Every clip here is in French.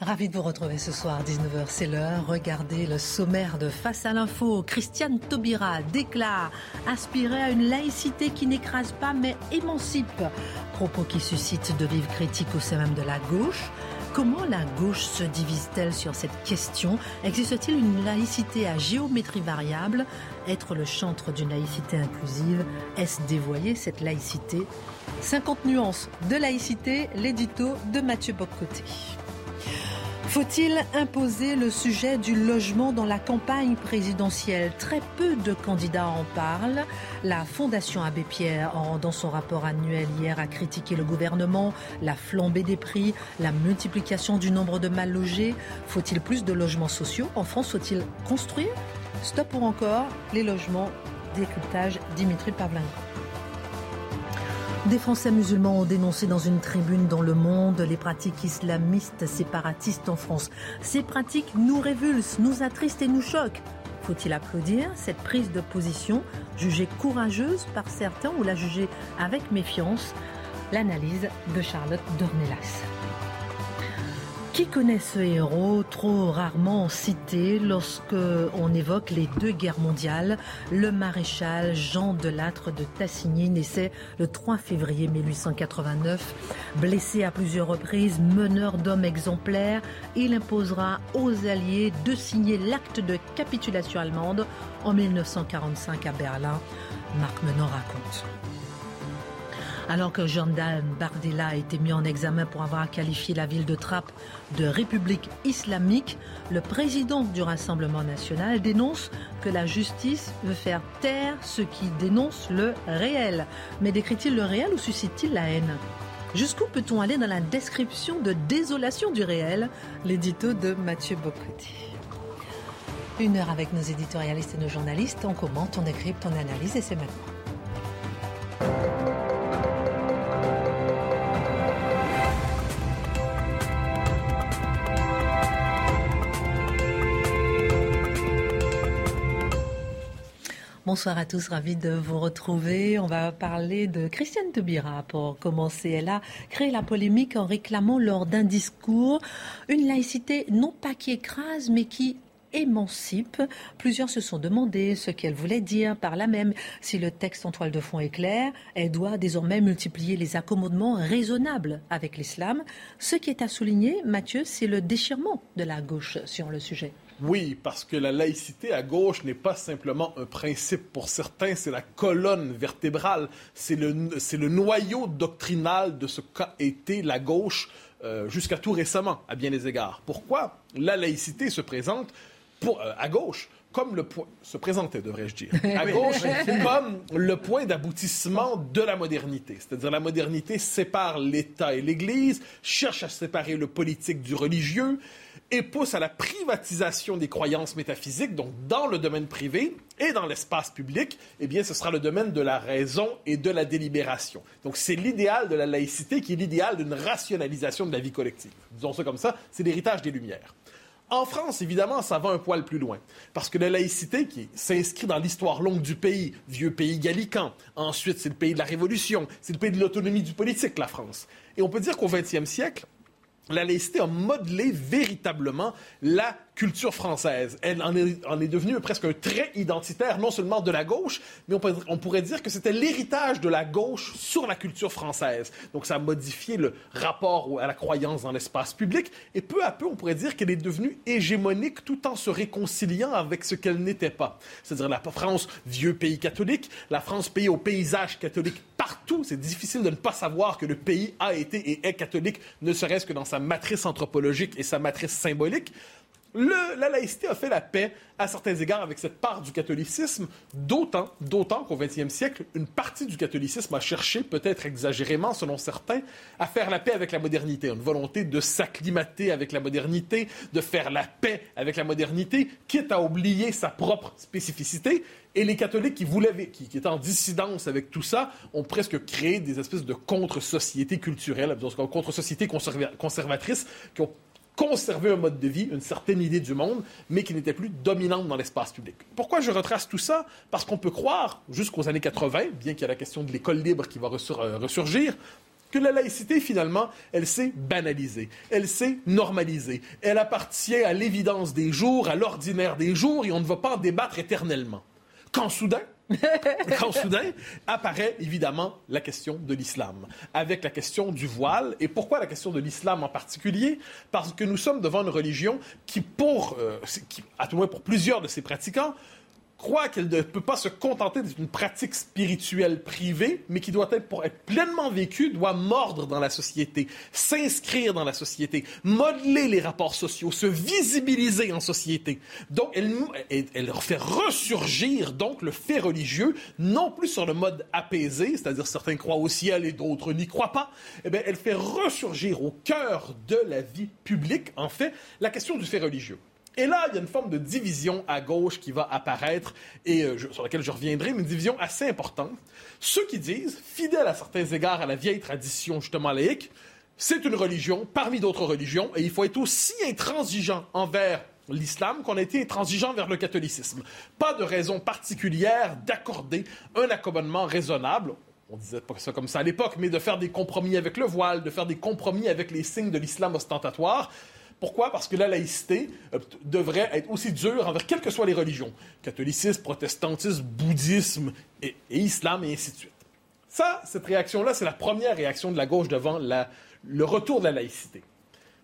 Ravi de vous retrouver ce soir, 19h, c'est l'heure. Regardez le sommaire de Face à l'info. Christiane Taubira déclare aspirer à une laïcité qui n'écrase pas mais émancipe. Propos qui suscitent de vives critiques au sein même de la gauche. Comment la gauche se divise-t-elle sur cette question? Existe-t-il une laïcité à géométrie variable? Être le chantre d'une laïcité inclusive, est-ce dévoyer cette laïcité? 50 nuances de laïcité, l'édito de Mathieu Boccoté. Faut-il imposer le sujet du logement dans la campagne présidentielle? Très peu de candidats en parlent. La Fondation Abbé Pierre, dans son rapport annuel hier, a critiqué le gouvernement, la flambée des prix, la multiplication du nombre de mal logés. Faut-il plus de logements sociaux? En France, faut-il construire? Stop pour encore les logements? Décryptage Dimitri Pavlin. Des Français musulmans ont dénoncé dans une tribune dans Le Monde les pratiques islamistes séparatistes en France. Ces pratiques nous révulsent, nous attristent et nous choquent. Faut-il applaudir cette prise de position, jugée courageuse par certains ou la juger avec méfiance? L'analyse de Charlotte Dornelas. Qui connaît ce héros trop rarement cité lorsque on évoque les deux guerres mondiales? Le maréchal Jean Delattre de Tassigny naissait le 3 février 1889. Blessé à plusieurs reprises, meneur d'hommes exemplaires, il imposera aux Alliés de signer l'acte de capitulation allemande en 1945 à Berlin. Marc Menon raconte. Alors que Jordan Bardella a été mis en examen pour avoir qualifié la ville de Trappes de république islamique, le président du Rassemblement national dénonce que la justice veut faire taire ceux qui dénoncent le réel. Mais décrit-il le réel ou suscite-t-il la haine? Jusqu'où peut-on aller dans la description de désolation du réel? L'édito de Mathieu Bocoté. Une heure avec nos éditorialistes et nos journalistes, on commente, on décrypte, on analyse et c'est maintenant. Bonsoir à tous, ravi de vous retrouver. On va parler de Christiane Taubira pour commencer. Elle a créé la polémique en réclamant lors d'un discours une laïcité non pas qui écrase mais qui émancipe. Plusieurs se sont demandé ce qu'elle voulait dire par là même. Si le texte en toile de fond est clair, elle doit désormais multiplier les accommodements raisonnables avec l'islam. Ce qui est à souligner, Mathieu, c'est le déchirement de la gauche sur le sujet. Oui, parce que la laïcité à gauche n'est pas simplement un principe pour certains, c'est la colonne vertébrale, c'est le, le, noyau doctrinal de ce qu'a été la gauche euh, jusqu'à tout récemment, à bien des égards. Pourquoi la laïcité se présente pour, euh, à gauche comme le point, se présentait, devrais-je dire, à gauche, comme le point d'aboutissement de la modernité. C'est-à-dire la modernité sépare l'État et l'Église, cherche à séparer le politique du religieux, et pousse à la privatisation des croyances métaphysiques, donc dans le domaine privé et dans l'espace public, eh bien, ce sera le domaine de la raison et de la délibération. Donc, c'est l'idéal de la laïcité qui est l'idéal d'une rationalisation de la vie collective. Disons ça comme ça, c'est l'héritage des Lumières. En France, évidemment, ça va un poil plus loin, parce que la laïcité qui s'inscrit dans l'histoire longue du pays, vieux pays gallican, ensuite c'est le pays de la Révolution, c'est le pays de l'autonomie du politique, la France. Et on peut dire qu'au XXe siècle, la laïcité a modelé véritablement la culture française. Elle en est, devenue presque un trait identitaire, non seulement de la gauche, mais on, pourrait dire que c'était l'héritage de la gauche sur la culture française. Donc ça a modifié le rapport à la croyance dans l'espace public, et peu à peu, on pourrait dire qu'elle est devenue hégémonique tout en se réconciliant avec ce qu'elle n'était pas. C'est-à-dire la France, vieux pays catholique, la France, pays au paysage catholique partout. C'est difficile de ne pas savoir que le pays a été et est catholique, ne serait-ce que dans sa matrice anthropologique et sa matrice symbolique la laïcité a fait la paix à certains égards avec cette part du catholicisme, d'autant, d'autant qu'au XXe siècle, une partie du catholicisme a cherché, peut-être exagérément selon certains, à faire la paix avec la modernité, une volonté de s'acclimater avec la modernité, de faire la paix avec la modernité, quitte à oublier sa propre spécificité. Et les catholiques qui voulaient, qui, étaient en dissidence avec tout ça, ont presque créé des espèces de contre-sociétés culturelles, contre-sociétés conservatrices, qui ont conserver un mode de vie, une certaine idée du monde, mais qui n'était plus dominante dans l'espace public. Pourquoi je retrace tout ça? Parce qu'on peut croire, jusqu'aux années 80, bien qu'il y ait la question de l'école libre qui va euh, ressurgir, que la laïcité, finalement, elle s'est banalisée, elle s'est normalisée, elle appartient à l'évidence des jours, à l'ordinaire des jours, et on ne va pas en débattre éternellement. Quand soudain, quand soudain apparaît évidemment la question de l'islam, avec la question du voile. Et pourquoi la question de l'islam en particulier? Parce que nous sommes devant une religion qui, pour, euh, qui, à tout moins pour plusieurs de ses pratiquants, croit qu'elle ne peut pas se contenter d'une pratique spirituelle privée, mais qui doit être, pour être pleinement vécue, doit mordre dans la société, s'inscrire dans la société, modeler les rapports sociaux, se visibiliser en société. Donc, elle, fait ressurgir donc le fait religieux, non plus sur le mode apaisé, c'est-à-dire certains croient au ciel et d'autres n'y croient pas. Eh bien, elle fait ressurgir au cœur de la vie publique, en fait, la question du fait religieux. Et là, il y a une forme de division à gauche qui va apparaître et euh, sur laquelle je reviendrai, mais une division assez importante. Ceux qui disent, fidèles à certains égards à la vieille tradition justement laïque, c'est une religion parmi d'autres religions et il faut être aussi intransigeant envers l'islam qu'on a été intransigeant vers le catholicisme. Pas de raison particulière d'accorder un accommodement raisonnable on disait pas ça comme ça à l'époque, mais de faire des compromis avec le voile, de faire des compromis avec les signes de l'islam ostentatoire. Pourquoi? Parce que la laïcité euh, devrait être aussi dure envers quelles que soient les religions. Catholicisme, protestantisme, bouddhisme et, islam, et ainsi de suite. Ça, cette réaction-là, c'est la première réaction de la gauche devant le retour de la laïcité.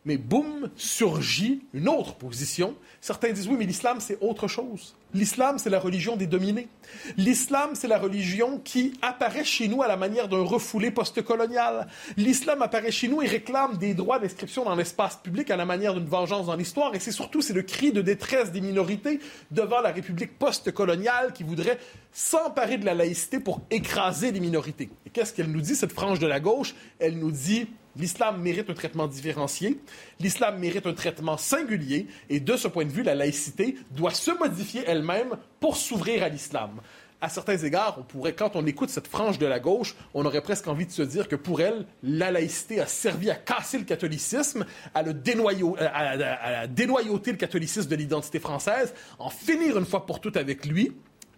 Mais boum, surgit une autre position. Certains disent oui, mais l'islam, c'est autre chose. L'islam, c'est la religion des dominés. L'islam, c'est la religion qui apparaît chez nous à la manière d'un refoulé postcolonial. L'islam apparaît chez nous et réclame des droits d'inscription dans l'espace public à la manière d'une vengeance dans l'histoire. Et c'est surtout, c'est le cri de détresse des minorités devant la République postcoloniale qui voudrait s'emparer de la laïcité pour écraser les minorités. Et qu'est-ce qu'elle nous dit, cette frange de la gauche? Elle nous dit L'islam mérite un traitement différencié, l'islam mérite un traitement singulier, et de ce point de vue, la laïcité doit se modifier elle-même pour s'ouvrir à l'islam. À certains égards, on pourrait, quand on écoute cette frange de la gauche, on aurait presque envie de se dire que pour elle, la laïcité a servi à casser le catholicisme, à, le à dénoyauter le catholicisme de l'identité française, en finir une fois pour toutes avec lui,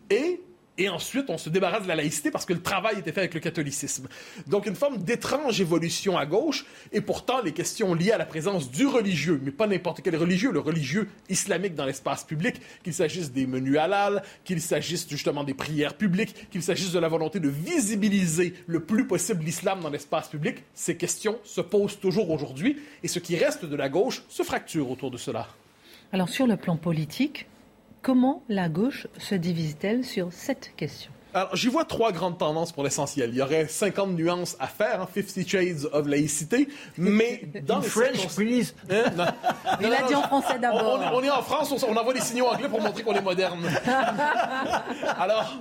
et et ensuite, on se débarrasse de la laïcité parce que le travail était fait avec le catholicisme. Donc, une forme d'étrange évolution à gauche, et pourtant, les questions liées à la présence du religieux, mais pas n'importe quel religieux, le religieux islamique dans l'espace public, qu'il s'agisse des menus halal, qu'il s'agisse justement des prières publiques, qu'il s'agisse de la volonté de visibiliser le plus possible l'islam dans l'espace public, ces questions se posent toujours aujourd'hui, et ce qui reste de la gauche se fracture autour de cela. Alors, sur le plan politique, Comment la gauche se divise-t-elle sur cette question alors, j'y vois trois grandes tendances pour l'essentiel. Il y aurait 50 nuances à faire, hein, 50 shades of laïcité, mais dans les French, please. Hein, Il a dit en français d'abord. On, est en France, on, envoie des signaux anglais pour montrer qu'on est moderne. Alors,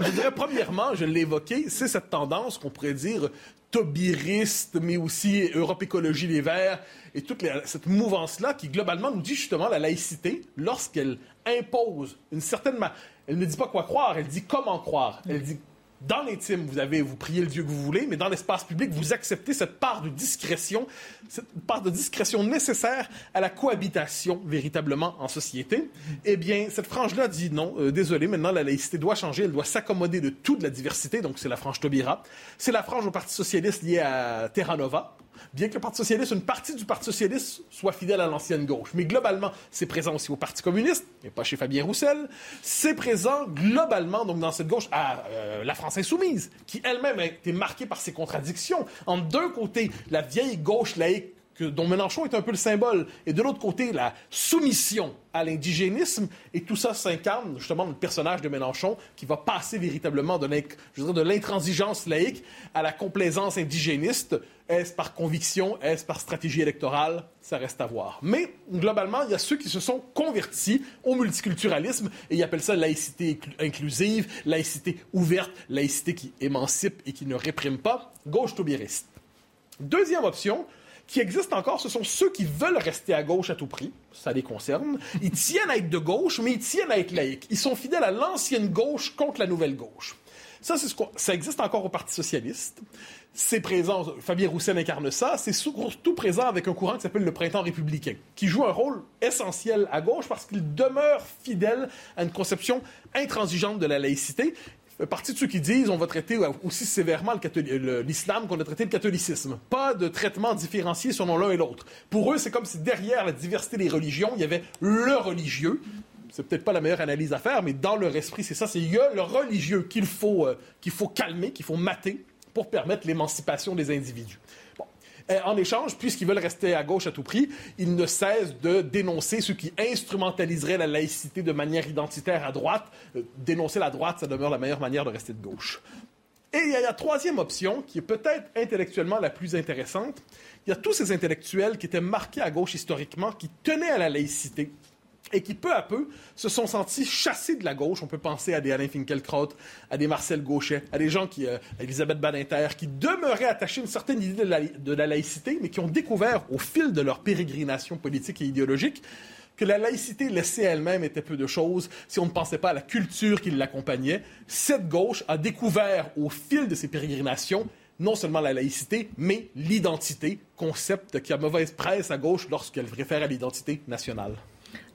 je dirais premièrement, je l'ai évoqué, c'est cette tendance qu'on pourrait dire tobiriste, mais aussi Europe Écologie Les Verts, et toute cette mouvance-là qui, globalement, nous dit justement la laïcité, lorsqu'elle impose une certaine... Elle ne dit pas quoi croire, elle dit comment croire. Elle dit dans l'intime, vous avez, vous priez le Dieu que vous voulez, mais dans l'espace public, vous acceptez cette part de discrétion, cette part de discrétion nécessaire à la cohabitation véritablement en société. Eh bien, cette frange-là dit non, euh, désolé, maintenant la laïcité doit changer, elle doit s'accommoder de toute la diversité, donc c'est la frange Taubira. C'est la frange au Parti socialiste liée à Terra Nova, bien que le Parti socialiste, une partie du Parti socialiste soit fidèle à l'ancienne gauche. Mais globalement, c'est présent aussi au Parti communiste, mais pas chez Fabien Roussel. C'est présent globalement, donc dans cette gauche, à euh, la France insoumise, qui elle-même a été marquée par ses contradictions. En d'un côté, la vieille gauche laïque dont Mélenchon est un peu le symbole, et de l'autre côté, la soumission à l'indigénisme, et tout ça s'incarne justement dans le personnage de Mélenchon qui va passer véritablement de l'intransigeance laïque à la complaisance indigéniste. Est-ce par conviction? Est-ce par stratégie électorale? Ça reste à voir. Mais globalement, il y a ceux qui se sont convertis au multiculturalisme et ils appellent ça laïcité inclusive, laïcité ouverte, laïcité qui émancipe et qui ne réprime pas, gauche taubiriste. Deuxième option, qui existe encore, ce sont ceux qui veulent rester à gauche à tout prix. Ça les concerne. Ils tiennent à être de gauche, mais ils tiennent à être laïcs. Ils sont fidèles à l'ancienne gauche contre la nouvelle gauche. Ça, ce ça existe encore au Parti socialiste. C'est présent, Fabien Roussel incarne ça, c'est surtout présent avec un courant qui s'appelle le printemps républicain, qui joue un rôle essentiel à gauche parce qu'il demeure fidèle à une conception intransigeante de la laïcité partie de ceux qui disent on va traiter aussi sévèrement l'islam qu'on a traité le catholicisme. Pas de traitement différencié selon l'un et l'autre. Pour eux, c'est comme si derrière la diversité des religions, il y avait le religieux. C'est peut-être pas la meilleure analyse à faire, mais dans leur esprit, c'est ça. C'est il y a le religieux qu'il faut, euh, qu'il faut calmer, qu'il faut mater pour permettre l'émancipation des individus. En échange, puisqu'ils veulent rester à gauche à tout prix, ils ne cessent de dénoncer ceux qui instrumentaliseraient la laïcité de manière identitaire à droite. Euh, dénoncer la droite, ça demeure la meilleure manière de rester de gauche. Et il y a la troisième option, qui est peut-être intellectuellement la plus intéressante. Il y a tous ces intellectuels qui étaient marqués à gauche historiquement, qui tenaient à la laïcité, et qui peu à peu se sont sentis chassés de la gauche. On peut penser à des Alain Finkielkraut, à des Marcel Gauchet, à des gens qui, euh, Elisabeth Badinter, qui demeuraient attachés à une certaine idée de la, laïcité, mais qui ont découvert au fil de leur pérégrination politique et idéologique que la laïcité laissée elle-même était peu de choses si on ne pensait pas à la culture qui l'accompagnait. Cette gauche a découvert au fil de ses pérégrinations non seulement la laïcité, mais l'identité, concept qui a mauvaise presse à gauche lorsqu'elle réfère à l'identité nationale.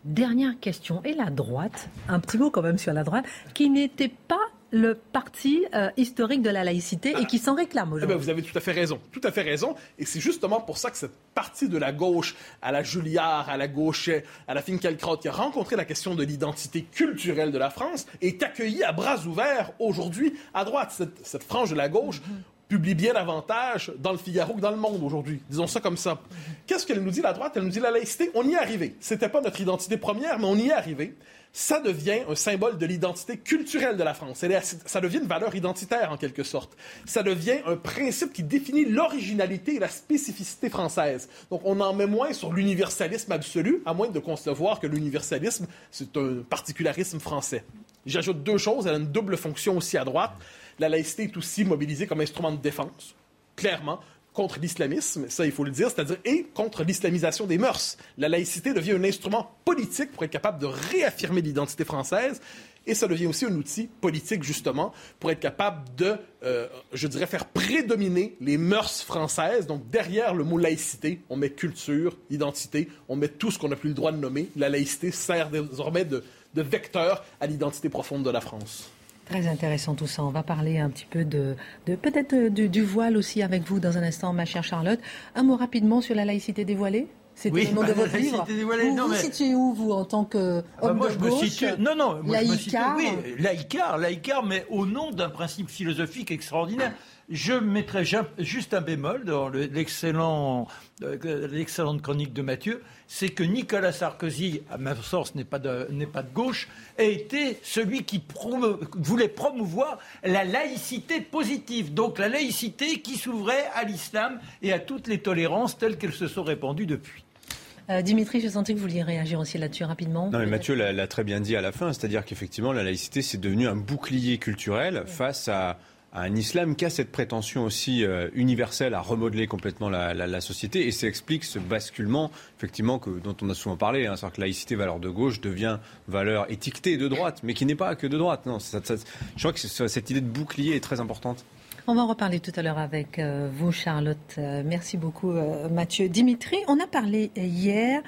Dernière question. Et la droite, un petit mot quand même sur la droite, qui n'était pas le parti euh, historique de la laïcité et qui s'en réclame eh ben, aujourd'hui. vous avez tout à fait raison. Tout à fait raison. Et c'est justement pour ça que cette partie de la gauche, à la Julliard, à la Gauchet, à la Finkielkraut, qui a rencontré la question de l'identité culturelle de la France, est accueillie à bras ouverts aujourd'hui à droite. Cette, frange de la gauche publie bien davantage dans le Figaro que dans le Monde aujourd'hui. Disons ça comme ça. Qu'est-ce qu'elle nous dit, la droite? Elle nous dit la laïcité, on y est arrivé. C'était pas notre identité première, mais on y est arrivé. Ça devient un symbole de l'identité culturelle de la France. Ça devient une valeur identitaire, en quelque sorte. Ça devient un principe qui définit l'originalité et la spécificité française. Donc, on en met moins sur l'universalisme absolu, à moins de concevoir que l'universalisme, c'est un particularisme français. J'ajoute deux choses. Elle a une double fonction aussi à droite. La laïcité est aussi mobilisée comme instrument de défense, clairement, contre l'islamisme, ça il faut le dire, c'est-à-dire et contre l'islamisation des mœurs. La laïcité devient un instrument politique pour être capable de réaffirmer l'identité française et ça devient aussi un outil politique, justement, pour être capable de, euh, je dirais, faire prédominer les mœurs françaises. Donc, derrière le mot laïcité, on met culture, identité, on met tout ce qu'on n'a plus le droit de nommer. La laïcité sert désormais de vecteur à l'identité profonde de la France. Très intéressant tout ça. On va parler un petit peu de, peut-être euh, du, voile aussi avec vous dans un instant, ma chère Charlotte. Un mot rapidement sur la laïcité dévoilée. C'était le nom de votre livre. Dévoilée, vous vous situez où, vous, en tant que ah bah moi, je me situe... Non, non, moi, je me situe... Oui, laïcard, laïcard, mais au nom d'un principe philosophique extraordinaire je mettrai juste un bémol dans euh, l'excellente chronique de Mathieu, c'est que Nicolas Sarkozy, à ma sens n'est pas, de, gauche, a été celui qui voulait promouvoir la laïcité positive, donc la laïcité qui s'ouvrait à l'islam et à toutes les tolérances telles qu'elles se sont répandues depuis. Euh, Dimitri, je sentais que vous vouliez réagir aussi là-dessus rapidement. Non, mais Mathieu l'a très bien dit à la fin, c'est-à-dire qu'effectivement, la laïcité, c'est devenu un bouclier culturel face à un islam qui a cette prétention aussi euh, universelle à remodeler complètement la, société. Et ça explique ce basculement, effectivement, que, dont on a souvent parlé. Hein, c'est-à-dire que laïcité, valeur de gauche, devient valeur étiquetée de droite, mais qui n'est pas que de droite. Non, je crois que cette idée de bouclier est très importante. On va en reparler tout à l'heure avec euh, vous, Charlotte. Euh, merci beaucoup, Mathieu. Dimitri, on a parlé hier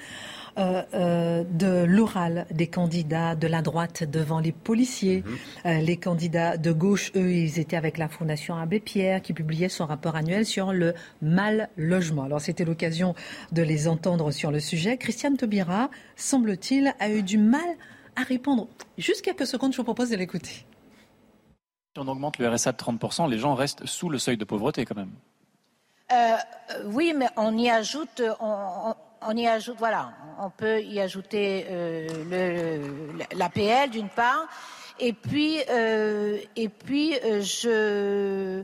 de l'oral des candidats de la droite devant les policiers. Mhm. Euh, les candidats de gauche, eux, ils étaient avec la Fondation Abbé Pierre qui publiait son rapport annuel sur le mal logement. Alors c'était l'occasion de les entendre sur le sujet. Christiane Taubira, semble-t-il, a eu du mal à répondre. Juste quelques secondes, je vous propose de l'écouter. Si on augmente le RSA de 30%, les gens restent sous le seuil de pauvreté quand même. Oui, mais on y ajoute, on, y ajoute, voilà, on peut y ajouter l'APL d'une part, et puis, et puis je,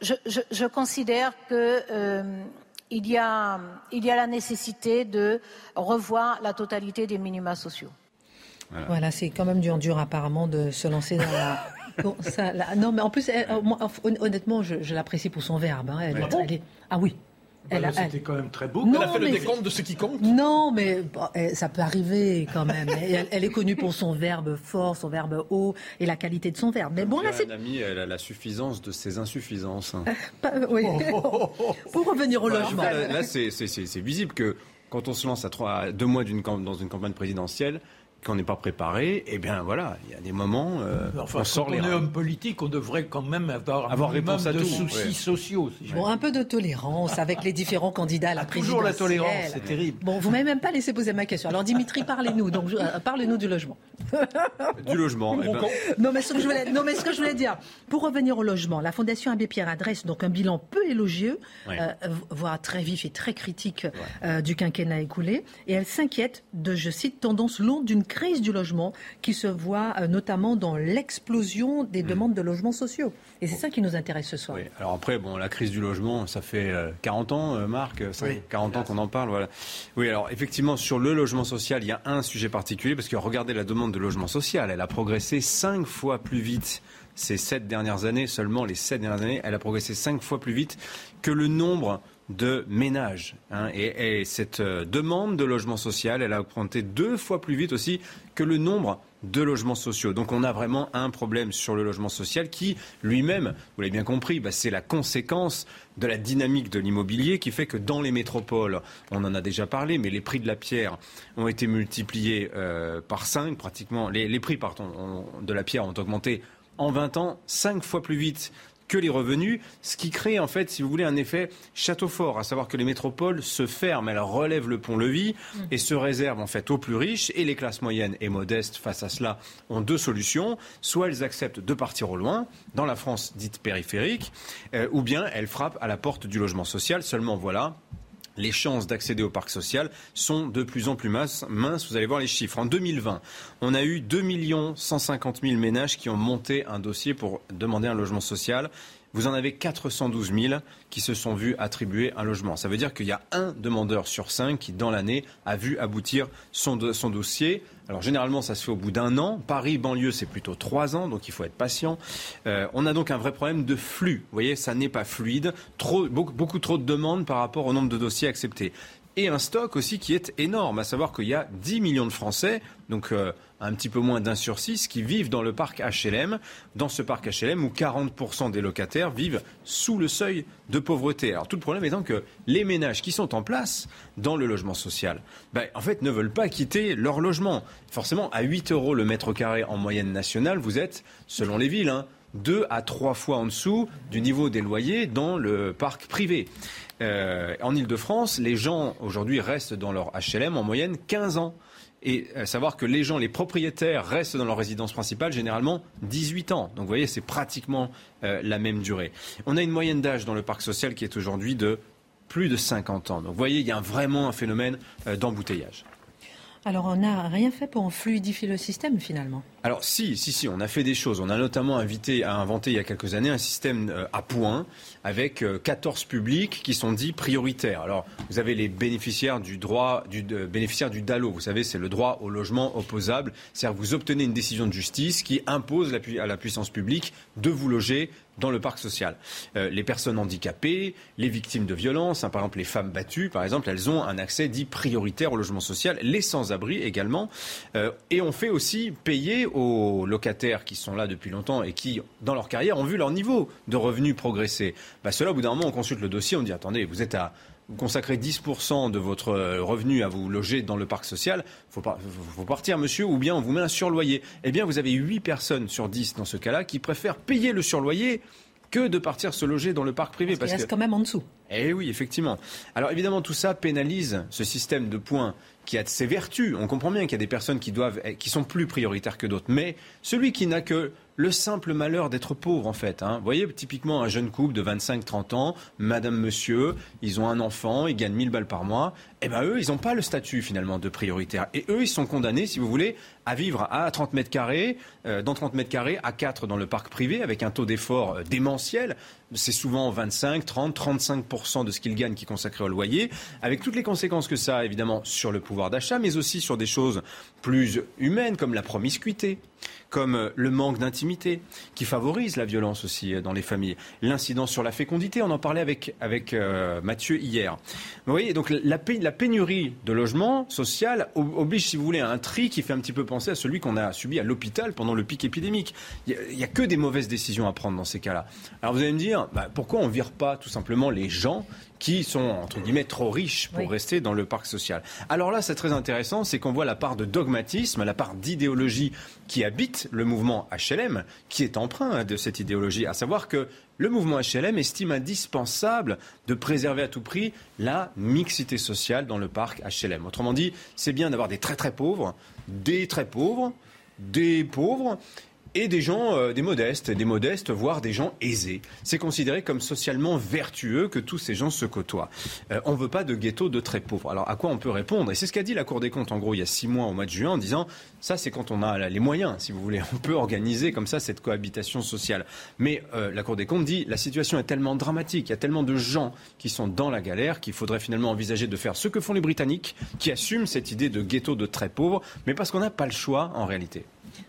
je, considère que il y, a, il y a la nécessité de revoir la totalité des minima sociaux. Voilà, c'est quand même dur, dur apparemment de se lancer dans la. non, mais en plus, honnêtement, je, l'apprécie pour son verbe. Hein. Elle, ah oui, bah c'était quand même très beau. elle a fait le décompte de ce qui compte. Non, mais eh, ça peut arriver quand même. elle, est connue pour son verbe fort, son verbe haut et la qualité de son verbe. Mais bon, là, c'est. Amie, elle a la suffisance de ses insuffisances. Euh, oui. pour revenir au logement. Là, c'est visible que quand on se lance à, trois, deux mois dans une campagne présidentielle, qu'on n'est pas préparé, eh bien voilà, il y a des moments, euh, enfin, on sort quand on est homme politique, on devrait quand même avoir, avoir réponse à de soucis sociaux. bon, un peu de tolérance avec les différents candidats à la présidence. Toujours la tolérance, c'est terrible. Bon, vous m'avez même pas laissé poser ma question. Alors Dimitri, parlez-nous. Donc, euh, parlez-nous du logement. du logement. Eh ben. non, mais ce que je voulais, non, mais ce que je voulais dire, pour revenir au logement, la Fondation Abbé Pierre adresse donc un bilan peu élogieux, euh, voire très vif et très critique euh, du quinquennat écoulé, et elle s'inquiète de, je cite, tendance longue d'une crise du logement qui se voit euh, notamment dans l'explosion des hmm. demandes de logements sociaux. Et c'est ça qui nous intéresse ce soir. Oui. Alors après, bon, la crise du logement, ça fait 40 euh, ans, euh, Marc, 40 ans qu'on en parle. Voilà. Oui, alors effectivement, sur le logement social, il y a un sujet particulier parce que regardez la demande de logement social, elle a progressé 5 fois plus vite ces 7 dernières années, seulement les 7 dernières années, elle a progressé 5 fois plus vite que le nombre de ménages. Hein. et, cette euh, demande de logement social, elle a augmenté deux fois plus vite aussi que le nombre de logements sociaux. Donc on a vraiment un problème sur le logement social qui, lui-même, vous l'avez bien compris, bah, c'est la conséquence de la dynamique de l'immobilier qui fait que dans les métropoles, on en a déjà parlé, mais les prix de la pierre ont été multipliés euh, par 5 pratiquement. Les, prix pardon, de la pierre ont augmenté en 20 ans, 5 fois plus vite que les revenus, ce qui crée en fait, si vous voulez, un effet château fort, à savoir que les métropoles se ferment, elles relèvent le pont-levis mm. et se réservent en fait aux plus riches et les classes moyennes et modestes face à cela ont deux solutions, soit elles acceptent de partir au loin, dans la France dite périphérique, euh, ou bien elles frappent à la porte du logement social, seulement voilà, les chances d'accéder au parc social sont de plus en plus minces. Vous allez voir les chiffres. En 2020, on a eu 2 150 000 ménages qui ont monté un dossier pour demander un logement social vous en avez 412 000 qui se sont vus attribuer un logement. Ça veut dire qu'il y a un demandeur sur cinq qui, dans l'année, a vu aboutir son, dossier. Alors généralement, ça se fait au bout d'un an. Paris, banlieue, c'est plutôt trois ans, donc il faut être patient. Euh, on a donc un vrai problème de flux. Vous voyez, ça n'est pas fluide. beaucoup, beaucoup trop de demandes par rapport au nombre de dossiers acceptés et un stock aussi qui est énorme, à savoir qu'il y a 10 millions de Français, donc euh, un petit peu moins d'un sur six, qui vivent dans le parc HLM, dans ce parc HLM où 40% des locataires vivent sous le seuil de pauvreté. Alors tout le problème étant que les ménages qui sont en place dans le logement social, ben, en fait, ne veulent pas quitter leur logement. Forcément, à 8 euros le mètre carré en moyenne nationale, vous êtes, selon les villes, hein, deux à trois fois en dessous du niveau des loyers dans le parc privé. Euh, en Ile-de-France, les gens aujourd'hui restent dans leur HLM en moyenne 15 ans. Et à savoir que les gens, les propriétaires restent dans leur résidence principale généralement 18 ans. Donc vous voyez, c'est pratiquement euh, la même durée. On a une moyenne d'âge dans le parc social qui est aujourd'hui de plus de 50 ans. Donc vous voyez, il y a vraiment un phénomène euh, d'embouteillage. Alors on n'a rien fait pour fluidifier le système finalement alors si, si, si, on a fait des choses. On a notamment invité, à inventé il y a quelques années un système euh, à points avec 14 euh, publics qui sont dits prioritaires. Alors vous avez les bénéficiaires du droit, du du DALO. Vous savez, c'est le droit au logement opposable. C'est-à-dire vous obtenez une décision de justice qui impose à la puissance publique de vous loger dans le parc social. Euh, les personnes handicapées, les victimes de violences, hein, par exemple les femmes battues, par exemple, elles ont un accès dit prioritaire au logement social, les sans-abri également. et on fait aussi payer aux locataires qui sont là depuis longtemps et qui, dans leur carrière, ont vu leur niveau de revenus progresser. Bah, Cela, au bout d'un moment, on consulte le dossier, on dit attendez, vous êtes à vous consacrez 10% de votre revenu à vous loger dans le parc social, il faut, faut, partir, monsieur, ou bien on vous met un surloyer. Eh bien, vous avez 8 personnes sur 10 dans ce cas-là qui préfèrent payer le surloyer que de partir se loger dans le parc privé. Parce, qu'il reste quand même en dessous. Eh oui, effectivement. Alors évidemment, tout ça pénalise ce système de points qui a ses vertus. On comprend bien qu'il y a des personnes qui doivent, qui sont plus prioritaires que d'autres. Mais celui qui n'a que le simple malheur d'être pauvre, en fait. Hein. Vous voyez, typiquement, un jeune couple de 25-30 ans, madame, monsieur, ils ont un enfant, ils gagnent 1000 balles par mois. Eh bien, eux, ils n'ont pas le statut, finalement, de prioritaire. Et eux, ils sont condamnés, si vous voulez, à vivre à 30 mètres carrés, euh, dans 30 mètres carrés, à 4 dans le parc privé, avec un taux d'effort euh, démentiel. C'est souvent 25, 30, 35% de ce qu'ils gagnent qui est consacré au loyer, avec toutes les conséquences que ça a, évidemment, sur le pouvoir d'achat, mais aussi sur des choses plus humaines, comme la promiscuité comme euh, le manque d'intimité, qui favorise la violence aussi euh, dans les familles. L'incidence sur la fécondité, on en parlait avec, avec euh, Mathieu hier. Vous voyez, donc la, pénurie de logement social oblige, si vous voulez, à un tri qui fait un petit peu penser à celui qu'on a subi à l'hôpital pendant le pic épidémique. Il n'y a, que des mauvaises décisions à prendre dans ces cas-là. Alors vous allez me dire, bah, pourquoi on ne vire pas tout simplement les gens qui sont, entre guillemets, trop riches pour rester dans le parc social. Alors là, c'est très intéressant, c'est qu'on voit la part de dogmatisme, la part d'idéologie qui habite le mouvement HLM, qui est empreint de cette idéologie, à savoir que le mouvement HLM estime indispensable de préserver à tout prix la mixité sociale dans le parc HLM. Autrement dit, c'est bien d'avoir des très très pauvres, des très pauvres, des pauvres et des gens, euh, des modestes, des modestes, voire des gens aisés. C'est considéré comme socialement vertueux que tous ces gens se côtoient. Euh, on ne veut pas de ghetto de très pauvres. Alors à quoi on peut répondre? Et c'est ce qu'a dit la Cour des comptes en gros il y a six mois au mois de juin en disant ça c'est quand on a les moyens, si vous voulez, on peut organiser comme ça cette cohabitation sociale. Mais euh, la Cour des comptes dit la situation est tellement dramatique, il y a tellement de gens qui sont dans la galère qu'il faudrait finalement envisager de faire ce que font les Britanniques qui assument cette idée de ghetto de très pauvres, mais parce qu'on n'a pas le choix en réalité.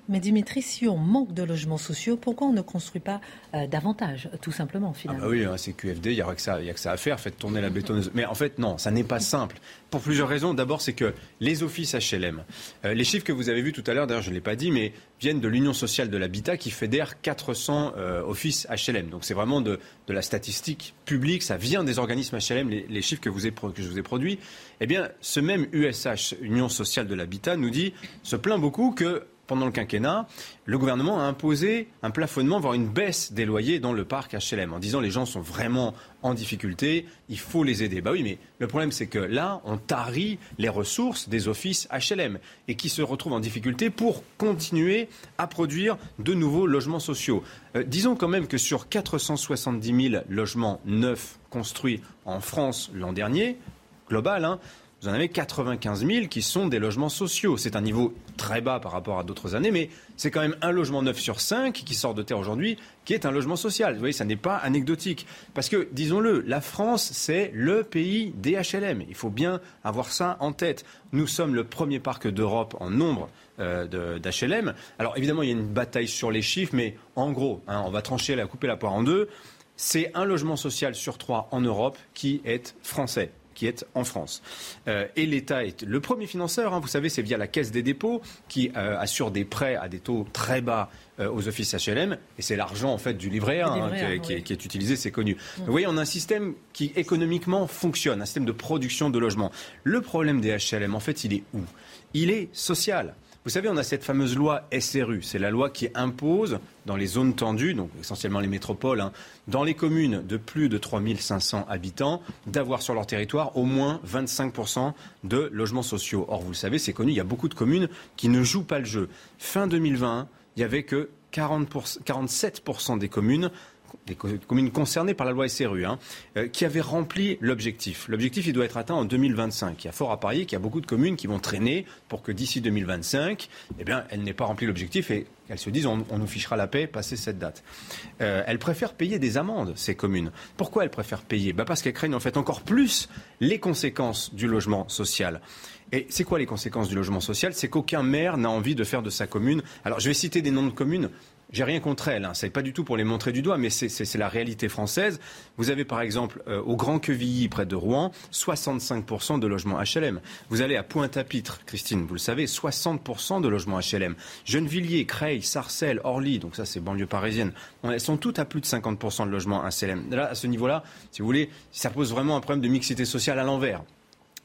Mais Dimitri, si on manque de logements sociaux, pourquoi on ne construit pas euh, davantage, tout simplement, finalement ah bah Oui, hein, c'est QFD, il n'y a, que ça, a que ça à faire, faites tourner la bétonneuse. Mais en fait, non, ça n'est pas simple. Pour plusieurs raisons. D'abord, c'est que les offices HLM, euh, les chiffres que vous avez vus tout à l'heure, d'ailleurs, je ne l'ai pas dit, mais viennent de l'Union sociale de l'habitat qui fédère 400 euh, offices HLM. Donc c'est vraiment de, la statistique publique, ça vient des organismes HLM, les, chiffres que, vous que je vous ai produits. Eh bien, ce même USH, Union sociale de l'habitat, nous dit, se plaint beaucoup que pendant le quinquennat, le gouvernement a imposé un plafonnement, voire une baisse des loyers dans le parc HLM, en disant les gens sont vraiment en difficulté, il faut les aider. Bah oui, mais le problème c'est que là, on tarit les ressources des offices HLM et qui se retrouvent en difficulté pour continuer à produire de nouveaux logements sociaux. Euh, disons quand même que sur 470 000 logements neufs construits en France l'an dernier, global, hein, vous en avez 95 000 qui sont des logements sociaux. C'est un niveau très bas par rapport à d'autres années, mais c'est quand même un logement neuf sur cinq qui sort de terre aujourd'hui qui est un logement social. Vous voyez, ça n'est pas anecdotique. Parce que, disons-le, la France, c'est le pays des HLM. Il faut bien avoir ça en tête. Nous sommes le premier parc d'Europe en nombre euh, d'HLM. Alors, évidemment, il y a une bataille sur les chiffres, mais en gros, hein, on va trancher, la, couper la poire en deux. C'est un logement social sur trois en Europe qui est français qui est en France. Euh, et l'État est le premier financeur, hein. vous savez, c'est via la Caisse des dépôts qui euh, assure des prêts à des taux très bas euh, aux offices HLM, et c'est l'argent en fait du livret A hein, qui, est utilisé, c'est connu. Mmh. Vous voyez, on a un système qui économiquement fonctionne, un système de production de logements. Le problème des HLM, en fait, il est où? Il est social. Vous savez, on a cette fameuse loi SRU. C'est la loi qui impose, dans les zones tendues, donc essentiellement les métropoles, hein, dans les communes de plus de 3500 habitants, d'avoir sur leur territoire au moins 25% de logements sociaux. Or, vous le savez, c'est connu, il y a beaucoup de communes qui ne jouent pas le jeu. Fin 2020, il n'y avait que 47% des communes des communes concernées par la loi SRU, hein, euh, qui avaient rempli l'objectif. L'objectif, il doit être atteint en 2025. Il y a fort à parier qu'il y a beaucoup de communes qui vont traîner pour que d'ici 2025, eh bien, elles n'aient pas rempli l'objectif et qu'elles se disent on, nous fichera la paix passer cette date. Euh, elles préfèrent payer des amendes, ces communes. Pourquoi elles préfèrent payer? Bah Parce qu'elles craignent en fait encore plus les conséquences du logement social. Et c'est quoi les conséquences du logement social? C'est qu'aucun maire n'a envie de faire de sa commune. Alors je vais citer des noms de communes. J'ai rien contre elles, hein. ce n'est pas du tout pour les montrer du doigt, mais c'est la réalité française. Vous avez par exemple euh, au Grand Quevilly, près de Rouen, 65% de logements HLM. Vous allez à Pointe-à-Pitre, Christine, vous le savez, 60% de logements HLM. Gennevilliers, Creil, Sarcelles, Orly, donc ça c'est banlieue parisienne, elles sont toutes à plus de 50% de logements HLM. Là, à ce niveau-là, si vous voulez, ça pose vraiment un problème de mixité sociale à l'envers.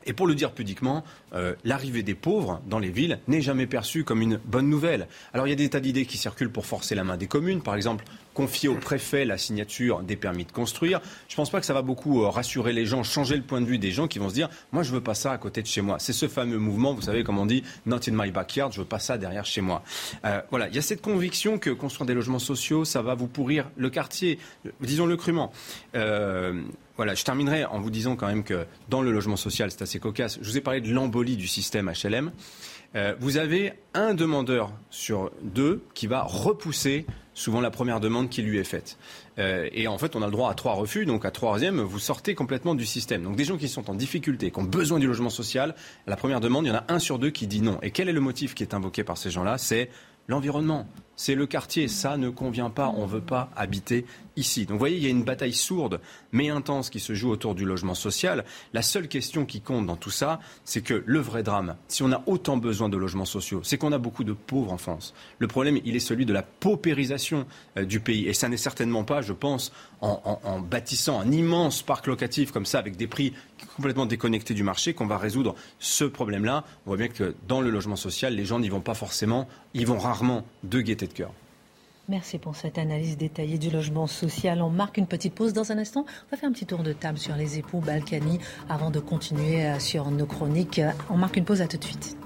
Et pour le dire pudiquement, euh, l'arrivée des pauvres dans les villes n'est jamais perçue comme une bonne nouvelle. Alors il y a des tas d'idées qui circulent pour forcer la main des communes, par exemple confier au préfet la signature des permis de construire. Je ne pense pas que ça va beaucoup euh, rassurer les gens, changer le point de vue des gens qui vont se dire moi je veux pas ça à côté de chez moi. C'est ce fameux mouvement, vous savez comme on dit not in my backyard, je veux pas ça derrière chez moi. Euh, voilà, il y a cette conviction que construire des logements sociaux, ça va vous pourrir le quartier, disons-le crûment. Voilà, je terminerai en vous disant quand même que dans le logement social, c'est assez cocasse. Je vous ai parlé de l'embolie du système HLM. Euh, vous avez un demandeur sur deux qui va repousser souvent la première demande qui lui est faite. Euh, et en fait, on a le droit à trois refus, donc à troisième, vous sortez complètement du système. Donc des gens qui sont en difficulté, qui ont besoin du logement social, la première demande, il y en a un sur deux qui dit non. Et quel est le motif qui est invoqué par ces gens-là? C'est l'environnement, c'est le quartier. Ça ne convient pas, on ne veut pas habiter ici. Donc vous voyez, il y a une bataille sourde mais intense qui se joue autour du logement social. La seule question qui compte dans tout ça, c'est que le vrai drame, si on a autant besoin de logements sociaux, c'est qu'on a beaucoup de pauvres en France. Le problème, il est celui de la paupérisation euh, du pays. Et ça n'est certainement pas, je pense, en, bâtissant un immense parc locatif comme ça, avec des prix complètement déconnectés du marché, qu'on va résoudre ce problème-là. On voit bien que dans le logement social, les gens n'y vont pas forcément, ils vont rarement de gaieté de cœur. Merci pour cette analyse détaillée du logement social. On marque une petite pause dans un instant. On va faire un petit tour de table sur les époux Balkany avant de continuer euh, sur nos chroniques. On marque une pause à tout de suite.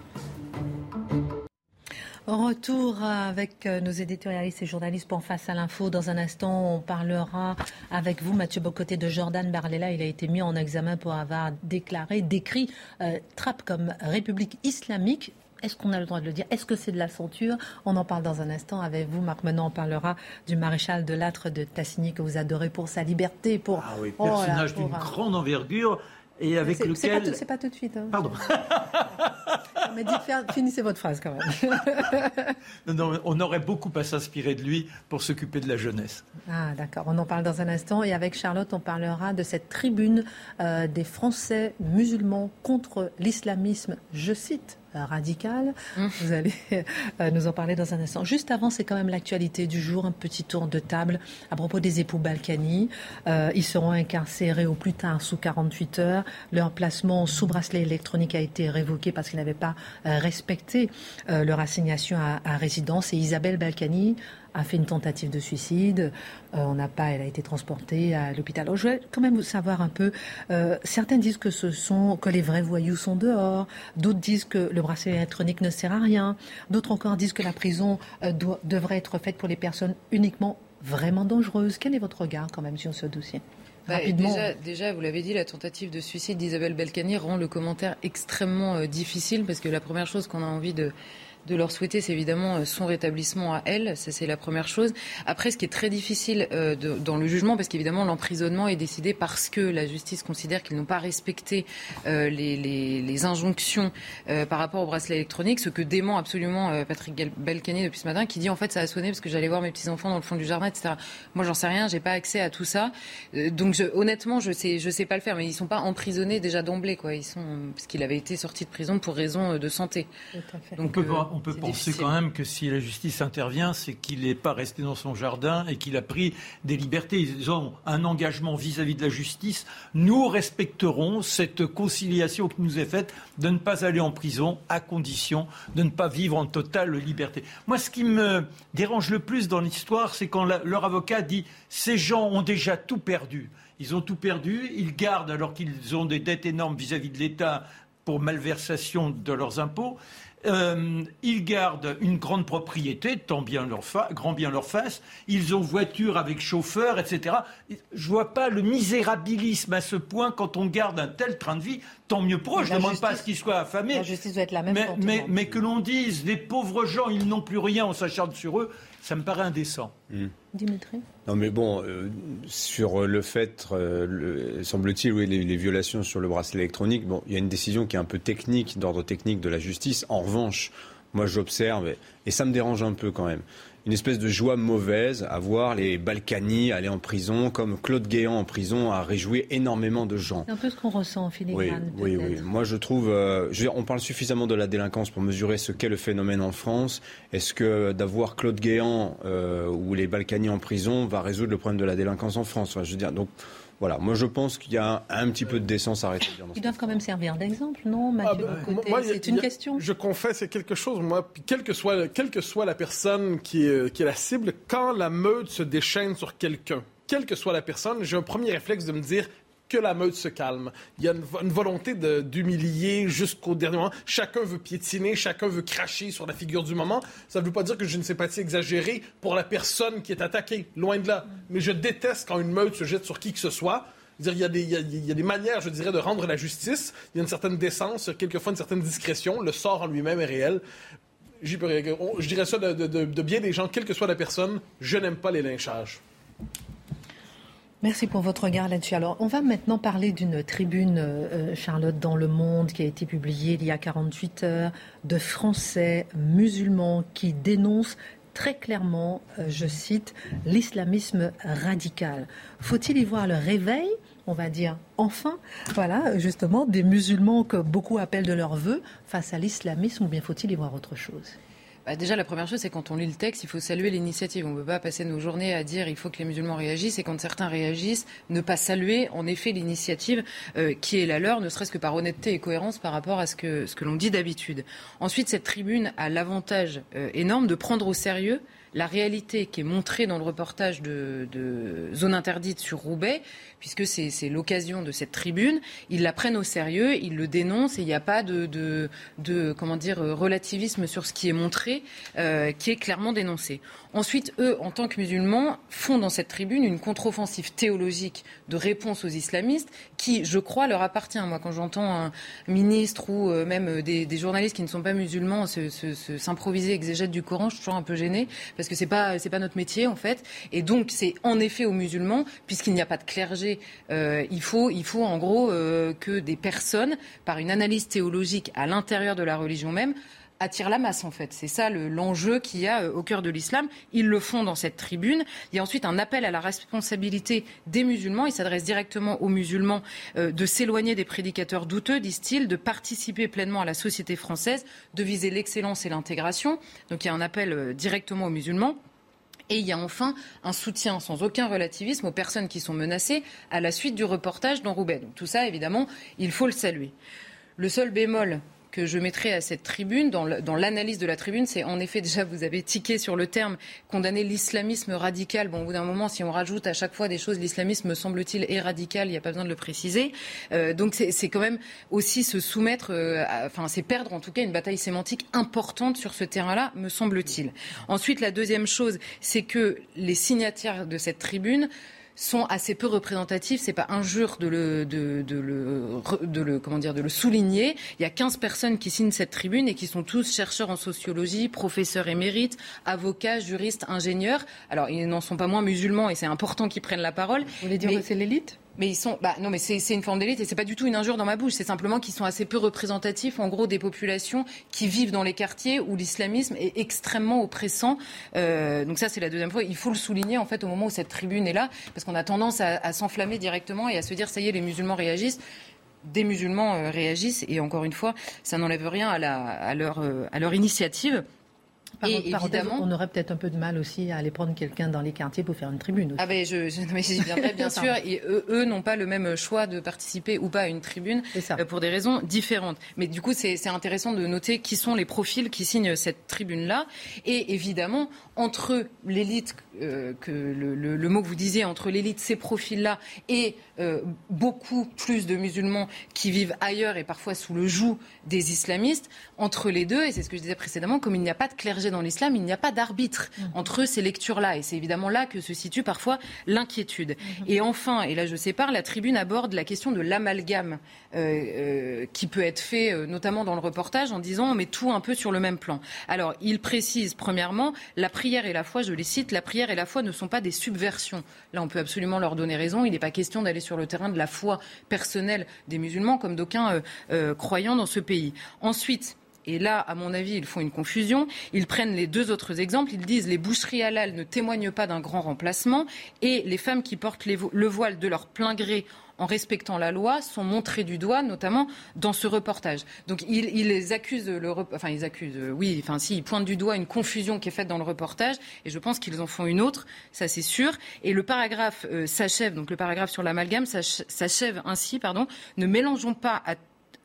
Retour avec euh, nos éditorialistes et journalistes pour Face à l'info. Dans un instant, on parlera avec vous, Mathieu Bocoté, de Jordan Barlela. Il a été mis en examen pour avoir déclaré, décrit euh, Trappe comme république islamique est-ce qu'on a le droit de le dire? Est-ce que c'est de la ceinture On en parle dans un instant avec vous, Marc. Maintenant, on parlera du maréchal de Lattre de Tassigny que vous adorez pour sa liberté. Pour... Ah oui, personnage d'une grande envergure et avec lequel. C'est pas, tout de suite. Hein. Pardon. Mais dites, finissez votre phrase quand même. non, on aurait beaucoup à s'inspirer de lui pour s'occuper de la jeunesse. Ah, d'accord. On en parle dans un instant. Et avec Charlotte, on parlera de cette tribune euh, des Français musulmans contre l'islamisme, je cite, euh, radical. Mmh. Vous allez euh, nous en parler dans un instant. Juste avant, c'est quand même l'actualité du jour, un petit tour de table à propos des époux Balkany. Euh, ils seront incarcérés au plus tard sous 48 heures. Leur placement sous bracelet électronique a été révoqué parce qu'ils n'avaient pas respecté leur assignation à, à résidence. Et Isabelle Balkany a fait une tentative de suicide. Euh, on n'a pas, elle a été transportée à l'hôpital. je voulais quand même savoir un peu. Euh, certains disent que ce sont que les vrais voyous sont dehors. D'autres disent que le bracelet électronique ne sert à rien. D'autres encore disent que la prison euh, doit, devrait être faite pour les personnes uniquement vraiment dangereuses. Quel est votre regard quand même sur ce dossier? Bah, déjà, déjà, vous l'avez dit, la tentative de suicide d'Isabelle Belcani rend le commentaire extrêmement difficile parce que la première chose qu'on a envie de, de leur souhaiter, c'est évidemment euh, son rétablissement à elle. Ça, c'est la première chose. Après, ce qui est très difficile euh, dans le jugement, parce qu'évidemment, l'emprisonnement est décidé parce que la justice considère qu'ils n'ont pas respecté euh, les, injonctions par rapport au bracelet électronique, ce que dément absolument Patrick Balkany depuis ce matin, qui dit en fait ça a sonné parce que j'allais voir mes petits enfants dans le fond du jardin, etc. Moi, j'en sais rien, j'ai pas accès à tout ça. donc, honnêtement, je sais, je sais pas le faire, mais ils sont pas emprisonnés déjà d'emblée, quoi. Ils sont parce qu'il avait été sorti de prison pour raison de santé. Donc, on peut penser quand même que si la justice intervient, c'est qu'il n'est pas resté dans son jardin et qu'il a pris des libertés. Ils ont un engagement vis-à-vis de la justice. Nous respecterons cette conciliation qui nous est faite de ne pas aller en prison à condition de ne pas vivre en totale liberté. Moi, ce qui me dérange le plus dans l'histoire, c'est quand leur avocat dit ces gens ont déjà tout perdu. Ils ont tout perdu, ils gardent alors qu'ils ont des dettes énormes vis-à-vis de l'État pour malversation de leurs impôts. Euh, ils gardent une grande propriété, tant bien leur grand bien leur face. Ils ont voiture avec chauffeur, etc. Je vois pas le misérabilisme à ce point quand on garde un tel train de vie. Tant mieux pour eux. Je ne demande pas à ce qu'ils soient affamés. La justice doit être la même. Mais, mais, que l'on dise, les pauvres gens, ils n'ont plus rien, on s'acharne sur eux, ça me paraît indécent. Hmm. Dimitri Non, mais bon, euh, sur le fait, euh, semble-t-il, oui, les, violations sur le bracelet électronique, bon, il y a une décision qui est un peu technique, d'ordre technique de la justice. En revanche, moi, j'observe, et ça me dérange un peu quand même, une espèce de joie mauvaise à voir les Balkany aller en prison, comme Claude Guéant en prison a réjoui énormément de gens. C'est un peu ce qu'on ressent en filigrane. Oui, oui, oui. Moi, je trouve, euh, on parle suffisamment de la délinquance pour mesurer ce qu'est le phénomène en France. Est-ce que d'avoir Claude Guéant euh, ou les Balkany en prison va résoudre le problème de la délinquance en France? Je veux dire, donc voilà, moi je pense qu'il y a un, petit peu de décence à rétablir. Ils doivent quand même servir d'exemple, non, Mathieu ah ben, C'est une question. Je confesse, c'est quelque chose, moi, quelle que soit, quelle que soit la personne qui est, qui est la cible, quand la meute se déchaîne sur quelqu'un, quelle que soit la personne, j'ai un premier réflexe de me dire que la meute se calme. Il y a une, volonté d'humilier jusqu'au dernier moment. Chacun veut piétiner, chacun veut cracher sur la figure du moment. Ça ne veut pas dire que j'ai une sympathie exagérée pour la personne qui est attaquée, loin de là. Mais je déteste quand une meute se jette sur qui que ce soit. Il y, a des, manières, je dirais, de rendre la justice. Il y a une certaine décence, quelquefois une certaine discrétion. Le sort en lui-même est réel. Je dirais ça de, de bien des gens, quelle que soit la personne. Je n'aime pas les lynchages. Merci pour votre regard là-dessus. Alors, on va maintenant parler d'une tribune, euh, Charlotte, dans Le Monde, qui a été publiée il y a 48 heures, de Français musulmans qui dénoncent très clairement, euh, je cite, l'islamisme radical. Faut-il y voir le réveil on va dire enfin, voilà, justement, des musulmans que beaucoup appellent de leur vœu face à l'islamisme, ou bien faut-il y voir autre chose? Bah, déjà, la première chose, c'est quand on lit le texte, il faut saluer l'initiative. On ne peut pas passer nos journées à dire il faut que les musulmans réagissent et quand certains réagissent, ne pas saluer en effet l'initiative euh, qui est la leur, ne serait-ce que par honnêteté et cohérence par rapport à ce que, l'on dit d'habitude. Ensuite, cette tribune a l'avantage euh, énorme de prendre au sérieux la réalité qui est montrée dans le reportage de, Zone Interdite sur Roubaix, puisque c'est l'occasion de cette tribune, ils la prennent au sérieux, ils le dénoncent et il n'y a pas de, comment dire, relativisme sur ce qui est montré, euh, qui est clairement dénoncé. Ensuite, eux, en tant que musulmans, font dans cette tribune une contre-offensive théologique de réponse aux islamistes qui, je crois, leur appartient. Moi, quand j'entends un ministre ou euh, même des, des, journalistes qui ne sont pas musulmans s'improviser exégète du Coran, je suis toujours un peu gênée parce que c'est pas pas notre métier en fait. Et donc, c'est en effet aux musulmans, puisqu'il n'y a pas de clergé, euh, il faut il faut en gros euh, que des personnes, par une analyse théologique à l'intérieur de la religion même, attire la masse en fait. C'est ça l'enjeu qu'il y a euh, au cœur de l'islam. Ils le font dans cette tribune. Il y a ensuite un appel à la responsabilité des musulmans. Ils s'adressent directement aux musulmans euh, de s'éloigner des prédicateurs douteux, disent-ils, de participer pleinement à la société française, de viser l'excellence et l'intégration. Donc il y a un appel euh, directement aux musulmans. Et il y a enfin un soutien sans aucun relativisme aux personnes qui sont menacées à la suite du reportage dans Roubaix. Donc tout ça, évidemment, il faut le saluer. Le seul bémol que je mettrai à cette tribune, dans l'analyse de la tribune, c'est en effet déjà, vous avez tiqué sur le terme, condamner l'islamisme radical. Bon, au bout d'un moment, si on rajoute à chaque fois des choses, l'islamisme, me semble-t-il, est radical, il n'y a pas besoin de le préciser. Euh, donc c'est quand même aussi se soumettre, euh, enfin c'est perdre en tout cas une bataille sémantique importante sur ce terrain-là, me semble-t-il. Ensuite, la deuxième chose, c'est que les signataires de cette tribune sont assez peu représentatifs. C'est pas injure de le, de, de, le, de le, comment dire, de le souligner. Il y a 15 personnes qui signent cette tribune et qui sont tous chercheurs en sociologie, professeurs émérites, avocats, juristes, ingénieurs. Alors, ils n'en sont pas moins musulmans et c'est important qu'ils prennent la parole. Vous voulez dire que c'est l'élite? Mais ils sont, bah non, mais c'est une forme d'élite et c'est pas du tout une injure dans ma bouche. C'est simplement qu'ils sont assez peu représentatifs, en gros, des populations qui vivent dans les quartiers où l'islamisme est extrêmement oppressant. Euh, donc ça, c'est la deuxième fois. Il faut le souligner en fait au moment où cette tribune est là, parce qu'on a tendance à, s'enflammer directement et à se dire ça y est, les musulmans réagissent des musulmans euh, réagissent et encore une fois, ça n'enlève rien à, euh, à leur initiative et évidemment, on aurait peut-être un peu de mal aussi à aller prendre quelqu'un dans les quartiers pour faire une tribune. Ah ben je, je mais j'y viendrai bien sûr. Et eux, n'ont pas le même choix de participer ou pas à une tribune euh, pour des raisons différentes. Mais du coup, c'est intéressant de noter qui sont les profils qui signent cette tribune-là. Et évidemment, entre l'élite, euh, que le, mot que vous disiez, entre l'élite, ces profils-là, et euh, beaucoup plus de musulmans qui vivent ailleurs et parfois sous le joug des islamistes, entre les deux, et c'est ce que je disais précédemment, comme il n'y a pas de clergé dans l'islam, il n'y a pas d'arbitre mmh. entre ces lectures-là. Et c'est évidemment là que se situe parfois l'inquiétude. Mmh. Et enfin, et là je sépare, la tribune aborde la question de l'amalgame euh, qui peut être fait, notamment dans le reportage, en disant on met tout un peu sur le même plan. Alors, il précise, premièrement, la prière prière et la foi, je les cite, la prière et la foi ne sont pas des subversions. Là, on peut absolument leur donner raison. Il n'est pas question d'aller sur le terrain de la foi personnelle des musulmans, comme d'aucuns euh, euh, croyants dans ce pays. Ensuite, et là, à mon avis, ils font une confusion. Ils prennent les deux autres exemples. Ils disent les boucheries halal ne témoignent pas d'un grand remplacement et les femmes qui portent le voile de leur plein gré en respectant la loi, sont montrés du doigt, notamment dans ce reportage. Donc ils, ils accusent enfin ils accusent, euh, oui, enfin si, pointent du doigt une confusion qui est faite dans le reportage, et je pense qu'ils en font une autre, ça c'est sûr. Et le paragraphe euh, s'achève, donc le paragraphe sur l'amalgame s'achève ainsi, pardon, ne mélangeons pas à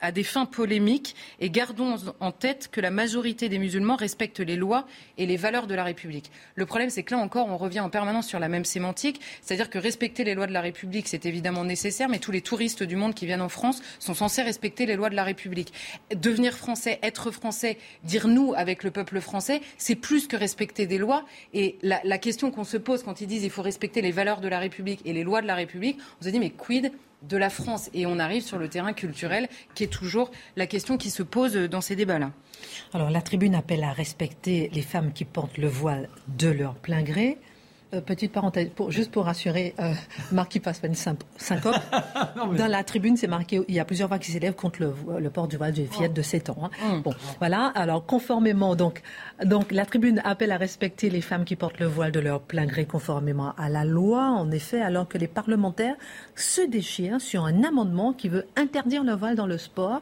à des fins polémiques et gardons en tête que la majorité des musulmans respectent les lois et les valeurs de la République. Le problème, c'est que là encore, on revient en permanence sur la même sémantique, c'est-à-dire que respecter les lois de la République, c'est évidemment nécessaire, mais tous les touristes du monde qui viennent en France sont censés respecter les lois de la République. Devenir français, être français, dire nous avec le peuple français, c'est plus que respecter des lois. Et la, question qu'on se pose quand ils disent il faut respecter les valeurs de la République et les lois de la République, on se dit mais quid de la France. Et on arrive sur le terrain culturel, qui est toujours la question qui se pose dans ces débats-là. Alors la tribune appelle à respecter les femmes qui portent le voile de leur plein gré. Euh, petite parenthèse, juste pour rassurer euh, Marc qui passe pas une syncope. Dans la tribune, c'est marqué, il y a plusieurs voix qui s'élèvent contre le, port du voile d'une fillette de 7 ans. Hein. Hum. Bon, voilà. Alors, conformément, donc, donc, la tribune appelle à respecter les femmes qui portent le voile de leur plein gré conformément à la loi, en effet, alors que les parlementaires se déchirent sur un amendement qui veut interdire le voile dans le sport.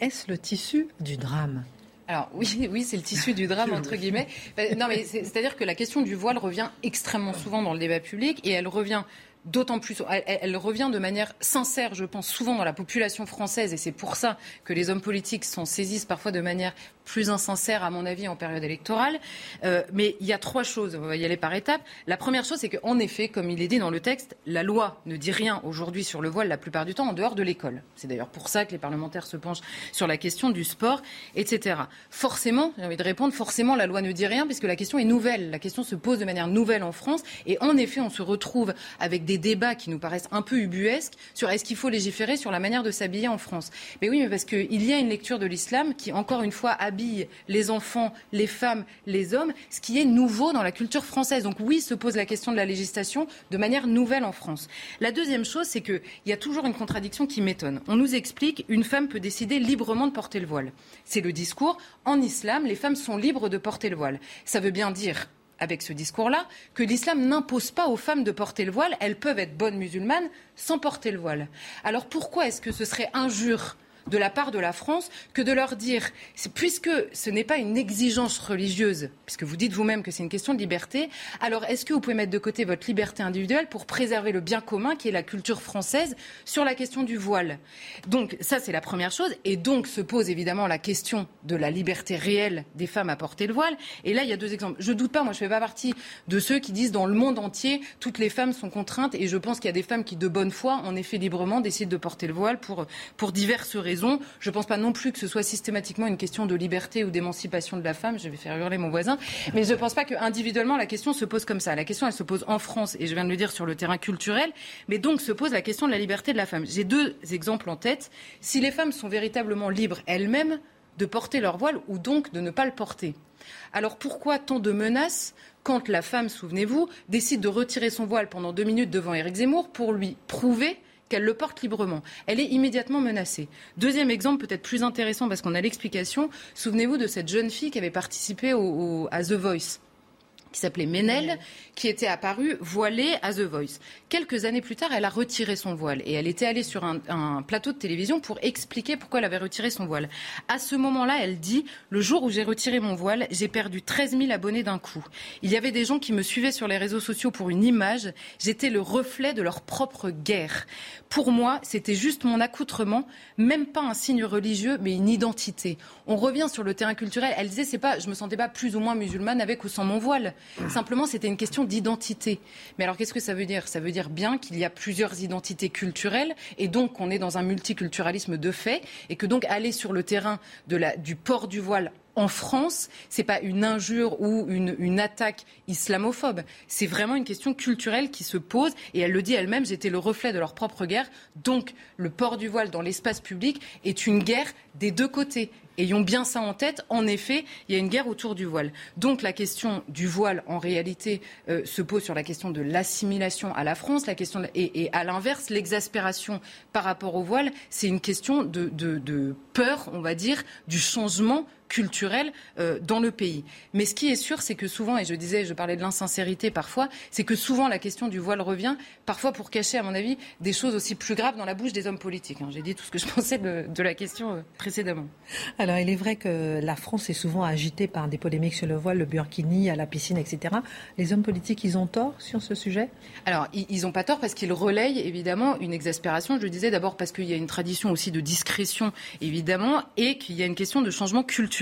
Est-ce le tissu du drame? Alors oui, oui, c'est le tissu du drame entre guillemets. Ben, non, mais c'est-à-dire que la question du voile revient extrêmement souvent dans le débat public et elle revient d'autant plus. Elle, revient de manière sincère, je pense, souvent dans la population française, et c'est pour ça que les hommes politiques s'en saisissent parfois de manière plus insincère, à mon avis, en période électorale. Euh, mais il y a trois choses, on va y aller par étapes. La première chose, c'est qu'en effet, comme il est dit dans le texte, la loi ne dit rien aujourd'hui sur le voile la plupart du temps en dehors de l'école. C'est d'ailleurs pour ça que les parlementaires se penchent sur la question du sport, etc. Forcément, j'ai envie de répondre, forcément, la loi ne dit rien puisque la question est nouvelle. La question se pose de manière nouvelle en France. Et en effet, on se retrouve avec des débats qui nous paraissent un peu ubuesques sur est-ce qu'il faut légiférer sur la manière de s'habiller en France. Mais oui, mais parce qu'il y a une lecture de l'islam qui, encore une fois, habille les enfants, les femmes, les hommes, ce qui est nouveau dans la culture française. Donc oui, se pose la question de la législation de manière nouvelle en France. La deuxième chose, c'est qu'il y a toujours une contradiction qui m'étonne. On nous explique une femme peut décider librement de porter le voile. C'est le discours. En islam, les femmes sont libres de porter le voile. Ça veut bien dire avec ce discours-là que l'islam n'impose pas aux femmes de porter le voile. Elles peuvent être bonnes musulmanes sans porter le voile. Alors pourquoi est-ce que ce serait injure de la part de la France que de leur dire, puisque ce n'est pas une exigence religieuse, puisque vous dites vous-même que c'est une question de liberté, alors est-ce que vous pouvez mettre de côté votre liberté individuelle pour préserver le bien commun qui est la culture française sur la question du voile? Donc ça, c'est la première chose. Et donc se pose évidemment la question de la liberté réelle des femmes à porter le voile. Et là, il y a deux exemples. Je doute pas, moi je fais pas partie de ceux qui disent dans le monde entier, toutes les femmes sont contraintes. Et je pense qu'il y a des femmes qui, de bonne foi, en effet librement, décident de porter le voile pour, pour diverses raisons je ne pense pas non plus que ce soit systématiquement une question de liberté ou d'émancipation de la femme. Je vais faire hurler mon voisin. Mais je ne pense pas qu'individuellement, la question se pose comme ça. La question, elle se pose en France, et je viens de le dire sur le terrain culturel. Mais donc se pose la question de la liberté de la femme. J'ai deux exemples en tête. Si les femmes sont véritablement libres elles-mêmes de porter leur voile ou donc de ne pas le porter. Alors pourquoi tant de menaces quand la femme, souvenez-vous, décide de retirer son voile pendant deux minutes devant Éric Zemmour pour lui prouver qu'elle le porte librement. Elle est immédiatement menacée. Deuxième exemple, peut-être plus intéressant parce qu'on a l'explication. Souvenez-vous de cette jeune fille qui avait participé à The Voice qui s'appelait Ménel, qui était apparue voilée à The Voice. Quelques années plus tard, elle a retiré son voile et elle était allée sur un, plateau de télévision pour expliquer pourquoi elle avait retiré son voile. À ce moment-là, elle dit Le jour où j'ai retiré mon voile, j'ai perdu 13 000 abonnés d'un coup. Il y avait des gens qui me suivaient sur les réseaux sociaux pour une image. J'étais le reflet de leur propre guerre. Pour moi, c'était juste mon accoutrement, même pas un signe religieux, mais une identité. On revient sur le terrain culturel. Elle disait, c'est pas, je me sentais pas plus ou moins musulmane avec ou sans mon voile. Simplement, c'était une question d'identité. Mais alors, qu'est-ce que ça veut dire? Ça veut dire bien qu'il y a plusieurs identités culturelles et donc qu'on est dans un multiculturalisme de fait et que donc aller sur le terrain du port du voile en France, c'est pas une injure ou une, une attaque islamophobe. C'est vraiment une question culturelle qui se pose. Et elle le dit elle-même, j'étais le reflet de leur propre guerre. Donc, le port du voile dans l'espace public est une guerre des deux côtés. Ayons bien ça en tête. En effet, il y a une guerre autour du voile. Donc la question du voile, en réalité, euh, se pose sur la question de l'assimilation à la France, la question et, à l'inverse, l'exaspération par rapport au voile, c'est une question de peur, on va dire, du changement culturelle euh, dans le pays. Mais ce qui est sûr, c'est que souvent, et je disais, je parlais de l'insincérité parfois, c'est que souvent la question du voile revient, parfois pour cacher, à mon avis, des choses aussi plus graves dans la bouche des hommes politiques. Hein. J'ai dit tout ce que je pensais de, la question euh, précédemment. Alors, il est vrai que la France est souvent agitée par des polémiques sur le voile, le burkini, à la piscine, etc. Les hommes politiques, ils ont tort sur ce sujet? Alors, ils n'ont pas tort parce qu'ils relayent évidemment une exaspération. Je le disais d'abord parce qu'il y a une tradition aussi de discrétion, évidemment, et qu'il y a une question de changement culturel.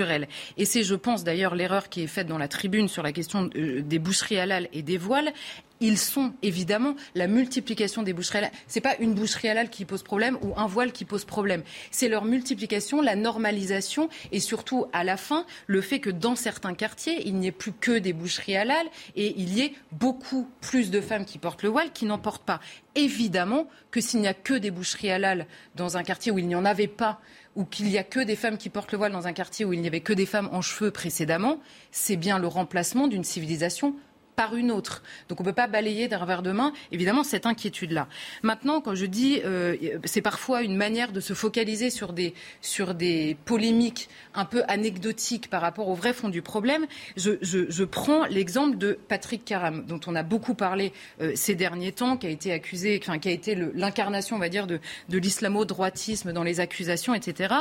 Et c'est, je pense, d'ailleurs, l'erreur qui est faite dans la tribune sur la question euh, des boucheries halal et des voiles ils sont évidemment la multiplication des boucheries halal. C'est pas une boucherie halal qui pose problème ou un voile qui pose problème. C'est leur multiplication, la normalisation et surtout à la fin le fait que dans certains quartiers il n'y ait plus que des boucheries halal et il y ait beaucoup plus de femmes qui portent le voile qui n'en portent pas. Évidemment que s'il n'y a que des boucheries halal dans un quartier où il n'y en avait pas ou qu'il n'y a que des femmes qui portent le voile dans un quartier où il n'y avait que des femmes en cheveux précédemment, c'est bien le remplacement d'une civilisation par une autre. Donc on ne peut pas balayer d'un revers de main, évidemment, cette inquiétude-là. Maintenant, quand je dis, euh, c'est parfois une manière de se focaliser sur des, sur des polémiques un peu anecdotiques par rapport au vrai fond du problème, je, je, prends l'exemple de Patrick Caram, dont on a beaucoup parlé euh, ces derniers temps, qui a été accusé, enfin, qui a été l'incarnation, on va dire, de, de l'islamo-droitisme dans les accusations, etc.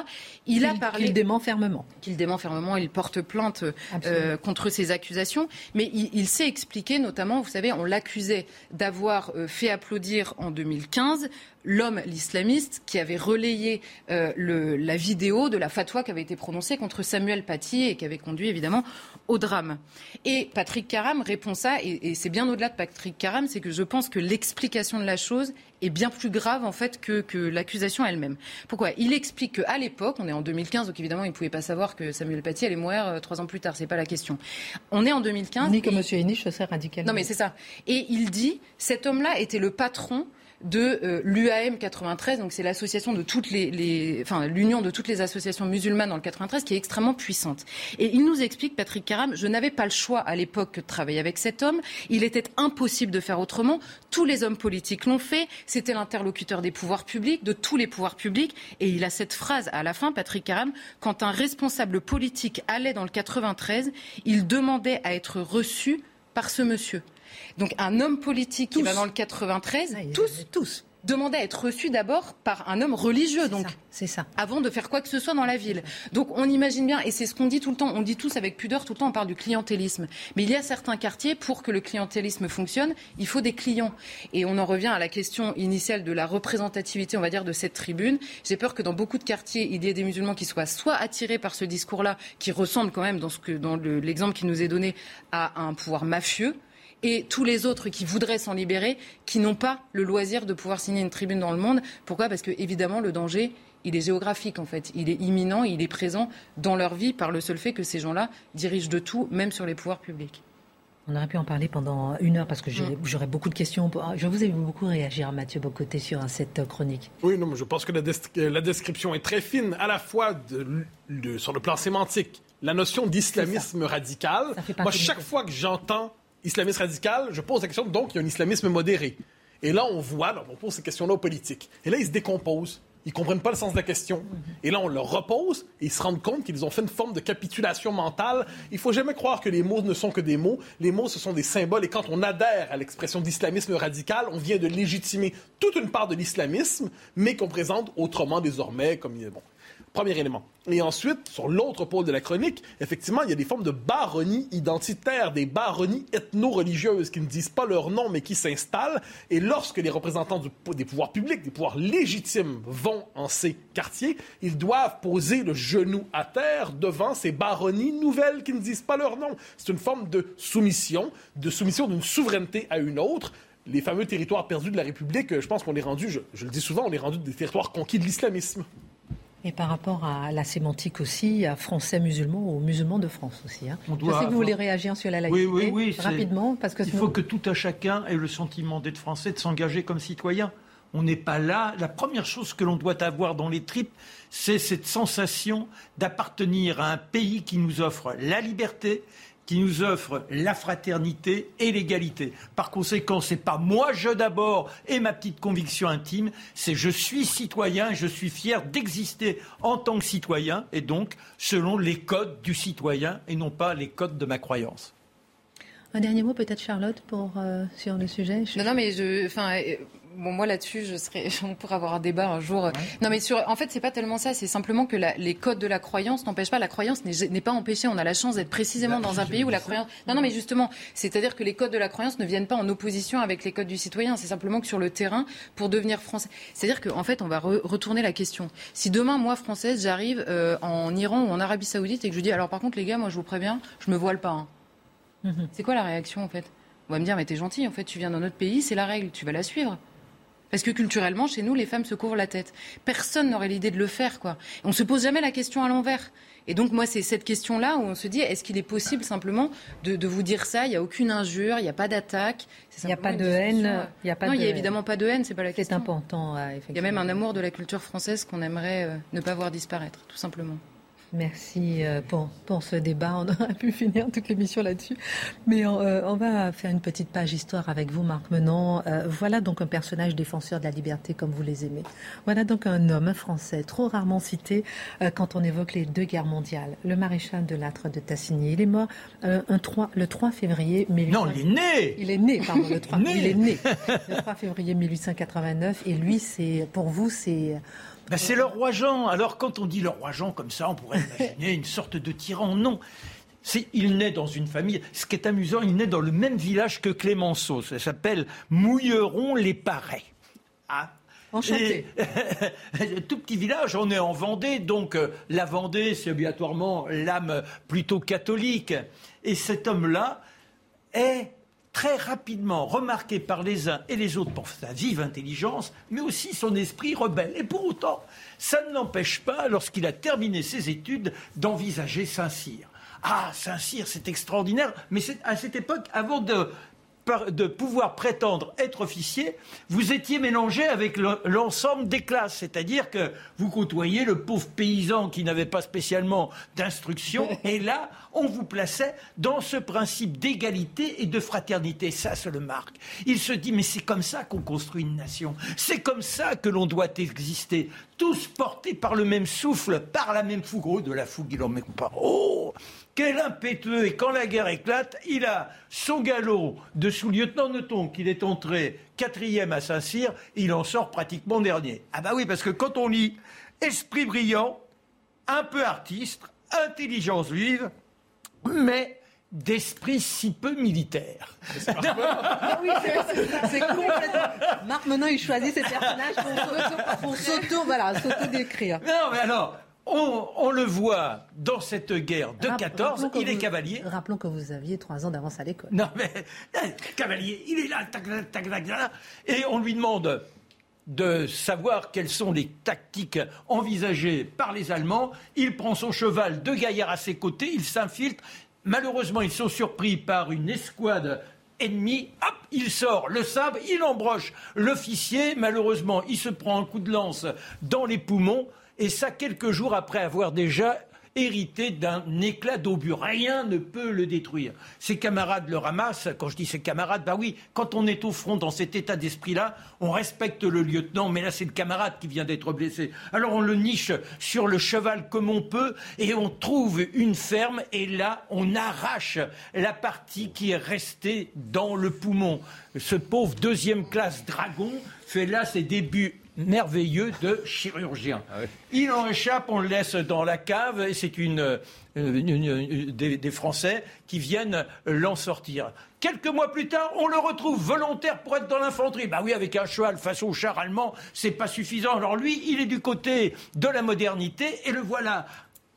Il, a parlé... Qu'il dément fermement. Qu'il dément fermement, il porte plainte euh, contre ces accusations, mais il, il s'est expliqué notamment, vous savez, on l'accusait d'avoir euh, fait applaudir en 2015 l'homme, l'islamiste, qui avait relayé euh, la vidéo de la fatwa qui avait été prononcée contre Samuel Paty et qui avait conduit évidemment au drame. Et Patrick Caram répond ça, et, c'est bien au-delà de Patrick Caram, c'est que je pense que l'explication de la chose est bien plus grave en fait que, l'accusation elle-même. Pourquoi? Il explique qu'à l'époque, on est en 2015, donc évidemment il ne pouvait pas savoir que Samuel Paty allait mourir euh, trois ans plus tard, c'est pas la question. On est en 2015. Ni que M. Héniche se serait radicalement. Non mais c'est ça. Et il dit, cet homme-là était le patron de euh, l'UAM 93, donc c'est l'association de toutes les, enfin l'union de toutes les associations musulmanes dans le 93, qui est extrêmement puissante. Et il nous explique, Patrick Karam, je n'avais pas le choix à l'époque de travailler avec cet homme. Il était impossible de faire autrement. Tous les hommes politiques l'ont fait. C'était l'interlocuteur des pouvoirs publics, de tous les pouvoirs publics. Et il a cette phrase à la fin, Patrick Karam, quand un responsable politique allait dans le 93, il demandait à être reçu par ce monsieur. Donc un homme politique qui va dans le 93, ah, tous, tous demandait à être reçu d'abord par un homme religieux, donc c'est ça. Avant de faire quoi que ce soit dans la ville. Donc on imagine bien, et c'est ce qu'on dit tout le temps, on dit tous avec pudeur tout le temps, on parle du clientélisme. Mais il y a certains quartiers pour que le clientélisme fonctionne, il faut des clients. Et on en revient à la question initiale de la représentativité, on va dire, de cette tribune. J'ai peur que dans beaucoup de quartiers, il y ait des musulmans qui soient soit attirés par ce discours-là, qui ressemble quand même dans ce que dans l'exemple qui nous est donné à un pouvoir mafieux et tous les autres qui voudraient s'en libérer, qui n'ont pas le loisir de pouvoir signer une tribune dans le monde. Pourquoi? Parce que, évidemment, le danger, il est géographique en fait. Il est imminent, il est présent dans leur vie par le seul fait que ces gens-là dirigent de tout, même sur les pouvoirs publics. On aurait pu en parler pendant une heure parce que mm. j'aurais beaucoup de questions. Je vous ai vu beaucoup réagir, Mathieu Bocoté, sur cette chronique. Oui, non, mais je pense que la, description est très fine, à la fois sur le plan sémantique. La notion d'islamisme radical. Moi, chaque fois que j'entends islamiste radical, je pose la question, donc il y a un islamisme modéré. Et là, on voit, on pose ces questions-là aux politiques. Et là, ils se décomposent. Ils ne comprennent pas le sens de la question. Et là, on leur repose et ils se rendent compte qu'ils ont fait une forme de capitulation mentale. Il faut jamais croire que les mots ne sont que des mots. Les mots, ce sont des symboles. Et quand on adhère à l'expression d'islamisme radical, on vient de légitimer toute une part de l'islamisme, mais qu'on présente autrement désormais, comme bon. Premier élément. Et ensuite, sur l'autre pôle de la chronique, effectivement, il y a des formes de baronnies identitaires, des baronnies ethno-religieuses qui ne disent pas leur nom, mais qui s'installent. Et lorsque les représentants des pouvoirs publics, des pouvoirs légitimes vont en ces quartiers, ils doivent poser le genou à terre devant ces baronnies nouvelles qui ne disent pas leur nom. C'est une forme de soumission, de soumission d'une souveraineté à une autre les fameux territoires perdus de la République, je pense qu'on est rendu, je, je, le dis souvent, on est rendu des territoires conquis de l'islamisme. Et par rapport à la sémantique aussi, à français musulmans ou musulmans de France aussi. Hein. Je sais que vous voulez réagir sur la laïcité oui, oui, oui, rapidement. Parce que Il faut que tout à chacun ait le sentiment d'être français, de s'engager comme citoyen. On n'est pas là. La première chose que l'on doit avoir dans les tripes, c'est cette sensation d'appartenir à un pays qui nous offre la liberté, qui nous offre la fraternité et l'égalité. Par conséquent, c'est pas moi je d'abord et ma petite conviction intime, c'est je suis citoyen, je suis fier d'exister en tant que citoyen et donc selon les codes du citoyen et non pas les codes de ma croyance. Un dernier mot peut-être Charlotte pour euh, sur le sujet? Non, non, mais je, enfin, euh, bon, moi là-dessus, je serais, on pourrait avoir un débat un jour. Non, mais sur, en fait, c'est pas tellement ça. C'est simplement que les codes de la croyance n'empêchent pas. La croyance n'est pas empêchée. On a la chance d'être précisément dans un pays où la croyance. Non, non, mais justement, c'est-à-dire que les codes de la croyance ne viennent pas en opposition avec les codes du citoyen. C'est simplement que sur le terrain, pour devenir français, c'est-à-dire qu'en en fait, on va retourner la question. Si demain, moi, française, j'arrive euh, en Iran ou en Arabie Saoudite et que je dis, alors par contre, les gars, moi, je vous préviens, je me voile pas. Hein. Mhm. C'est quoi la réaction en fait? On va me dire, mais t'es gentil, en fait, tu viens dans notre pays, c'est la règle, tu vas la suivre. Parce que culturellement, chez nous, les femmes se couvrent la tête. Personne n'aurait l'idée de le faire, quoi. On se pose jamais la question à l'envers. Et donc, moi, c'est cette question-là où on se dit, est-ce qu'il est possible simplement de, vous dire ça? Il n'y a aucune injure, il n'y a pas d'attaque. Il n'y a pas de haine. Il a pas non, il n'y a évidemment pas de haine, c'est pas la question. C'est important, Il y a même un amour de la culture française qu'on aimerait euh, ne pas voir disparaître, tout simplement. Merci euh, pour, pour, ce débat. On aurait pu finir toute l'émission là-dessus. Mais euh, on, va faire une petite page histoire avec vous, Marc Menon. Euh, voilà donc un personnage défenseur de la liberté comme vous les aimez. Voilà donc un homme français trop rarement cité quand on évoque les deux guerres mondiales. Le maréchal de Lattre de Tassigny. Il est mort un 3, le 3 février 1889. Non, il est né Il est né, pardon, le 3, il est né. Le 3 février 1889. Et lui, c'est pour vous, c'est ben, c'est le roi Jean. Alors quand on dit le roi Jean comme ça, on pourrait imaginer une sorte de tyran. Non. Il naît dans une famille. Ce qui est amusant, il naît dans le même village que Clémenceau. Ça s'appelle Mouilleron-les-Parets. Ah, Enchanté. tout petit village, on est en Vendée, donc euh, la Vendée, c'est obligatoirement l'âme plutôt catholique. Et cet homme-là est très rapidement remarqué par les uns et les autres pour sa vive intelligence, mais aussi son esprit rebelle. Et pour autant, ça ne l'empêche pas, lorsqu'il a terminé ses études, d'envisager Saint-Cyr. Ah, Saint-Cyr, c'est extraordinaire, mais à cette époque, avant de de pouvoir prétendre être officier, vous étiez mélangé avec l'ensemble des classes. C'est-à-dire que vous côtoyez le pauvre paysan qui n'avait pas spécialement d'instruction. et là, on vous plaçait dans ce principe d'égalité et de fraternité. Ça, c'est le marque. Il se dit, mais c'est comme ça qu'on construit une nation. C'est comme ça que l'on doit exister. Tous portés par le même souffle, par la même fougue. Oh, de la fougue, il en met pas. Oh quel impétueux Et quand la guerre éclate, il a son galop de sous-lieutenant. Notons qu'il est entré quatrième à Saint-Cyr, il en sort pratiquement dernier. Ah bah oui, parce que quand on lit esprit brillant, un peu artiste, intelligence vive, mais d'esprit si peu militaire. Ah oui, c'est complètement. Marc maintenant il choisit ses personnages pour voilà, s'auto-décrire. Non, mais alors, on, le voit dans cette guerre de 14, il est cavalier. Rappelons que vous aviez trois ans d'avance à l'école. Non, mais cavalier, il est là, et on lui demande de savoir quelles sont les tactiques envisagées par les Allemands. Il prend son cheval de gaillard à ses côtés, il s'infiltre. Malheureusement, ils sont surpris par une escouade ennemie. Hop, il sort le sabre, il embroche l'officier. Malheureusement, il se prend un coup de lance dans les poumons et ça quelques jours après avoir déjà hérité d'un éclat d'obus. Rien ne peut le détruire. Ses camarades le ramassent. Quand je dis ses camarades, bah oui, quand on est au front dans cet état d'esprit-là, on respecte le lieutenant, mais là c'est le camarade qui vient d'être blessé. Alors on le niche sur le cheval comme on peut et on trouve une ferme et là on arrache la partie qui est restée dans le poumon. Ce pauvre deuxième classe dragon fait là ses débuts merveilleux de chirurgien. Ah Il en échappe, on le laisse dans la cave et c'est une, euh, des, Français qui viennent l'en sortir. Quelques mois plus tard, on le retrouve volontaire pour être dans l'infanterie. Bah oui, avec un cheval face au char allemand, c'est pas suffisant. Alors lui, il est du côté de la modernité et le voilà.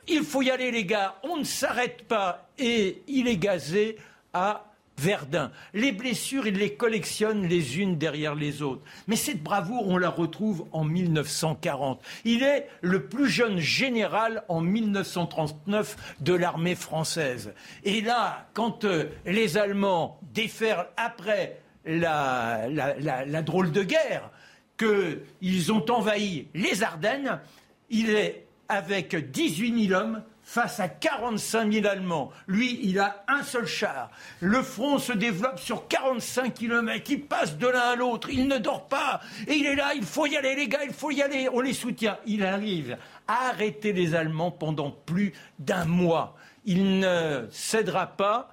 Il faut y aller, les gars. On ne s'arrête pas et il est gazé à Verdun. Les blessures, il les collectionne les unes derrière les autres. Mais cette bravoure, on la retrouve en 1940. Il est le plus jeune général en 1939 de l'armée française. Et là, quand euh, les Allemands déferlent après la, la drôle de guerre, qu'ils ont envahi les Ardennes, il est avec 18 000 hommes face à 45 000 Allemands. Lui, il a un seul char. Le front se développe sur 45 km. Il passe de l'un à l'autre. Il ne dort pas. Et il est là. Il faut y aller, les gars. Il faut y aller. On les soutient. Il arrive à arrêter les Allemands pendant plus d'un mois. Il ne cédera pas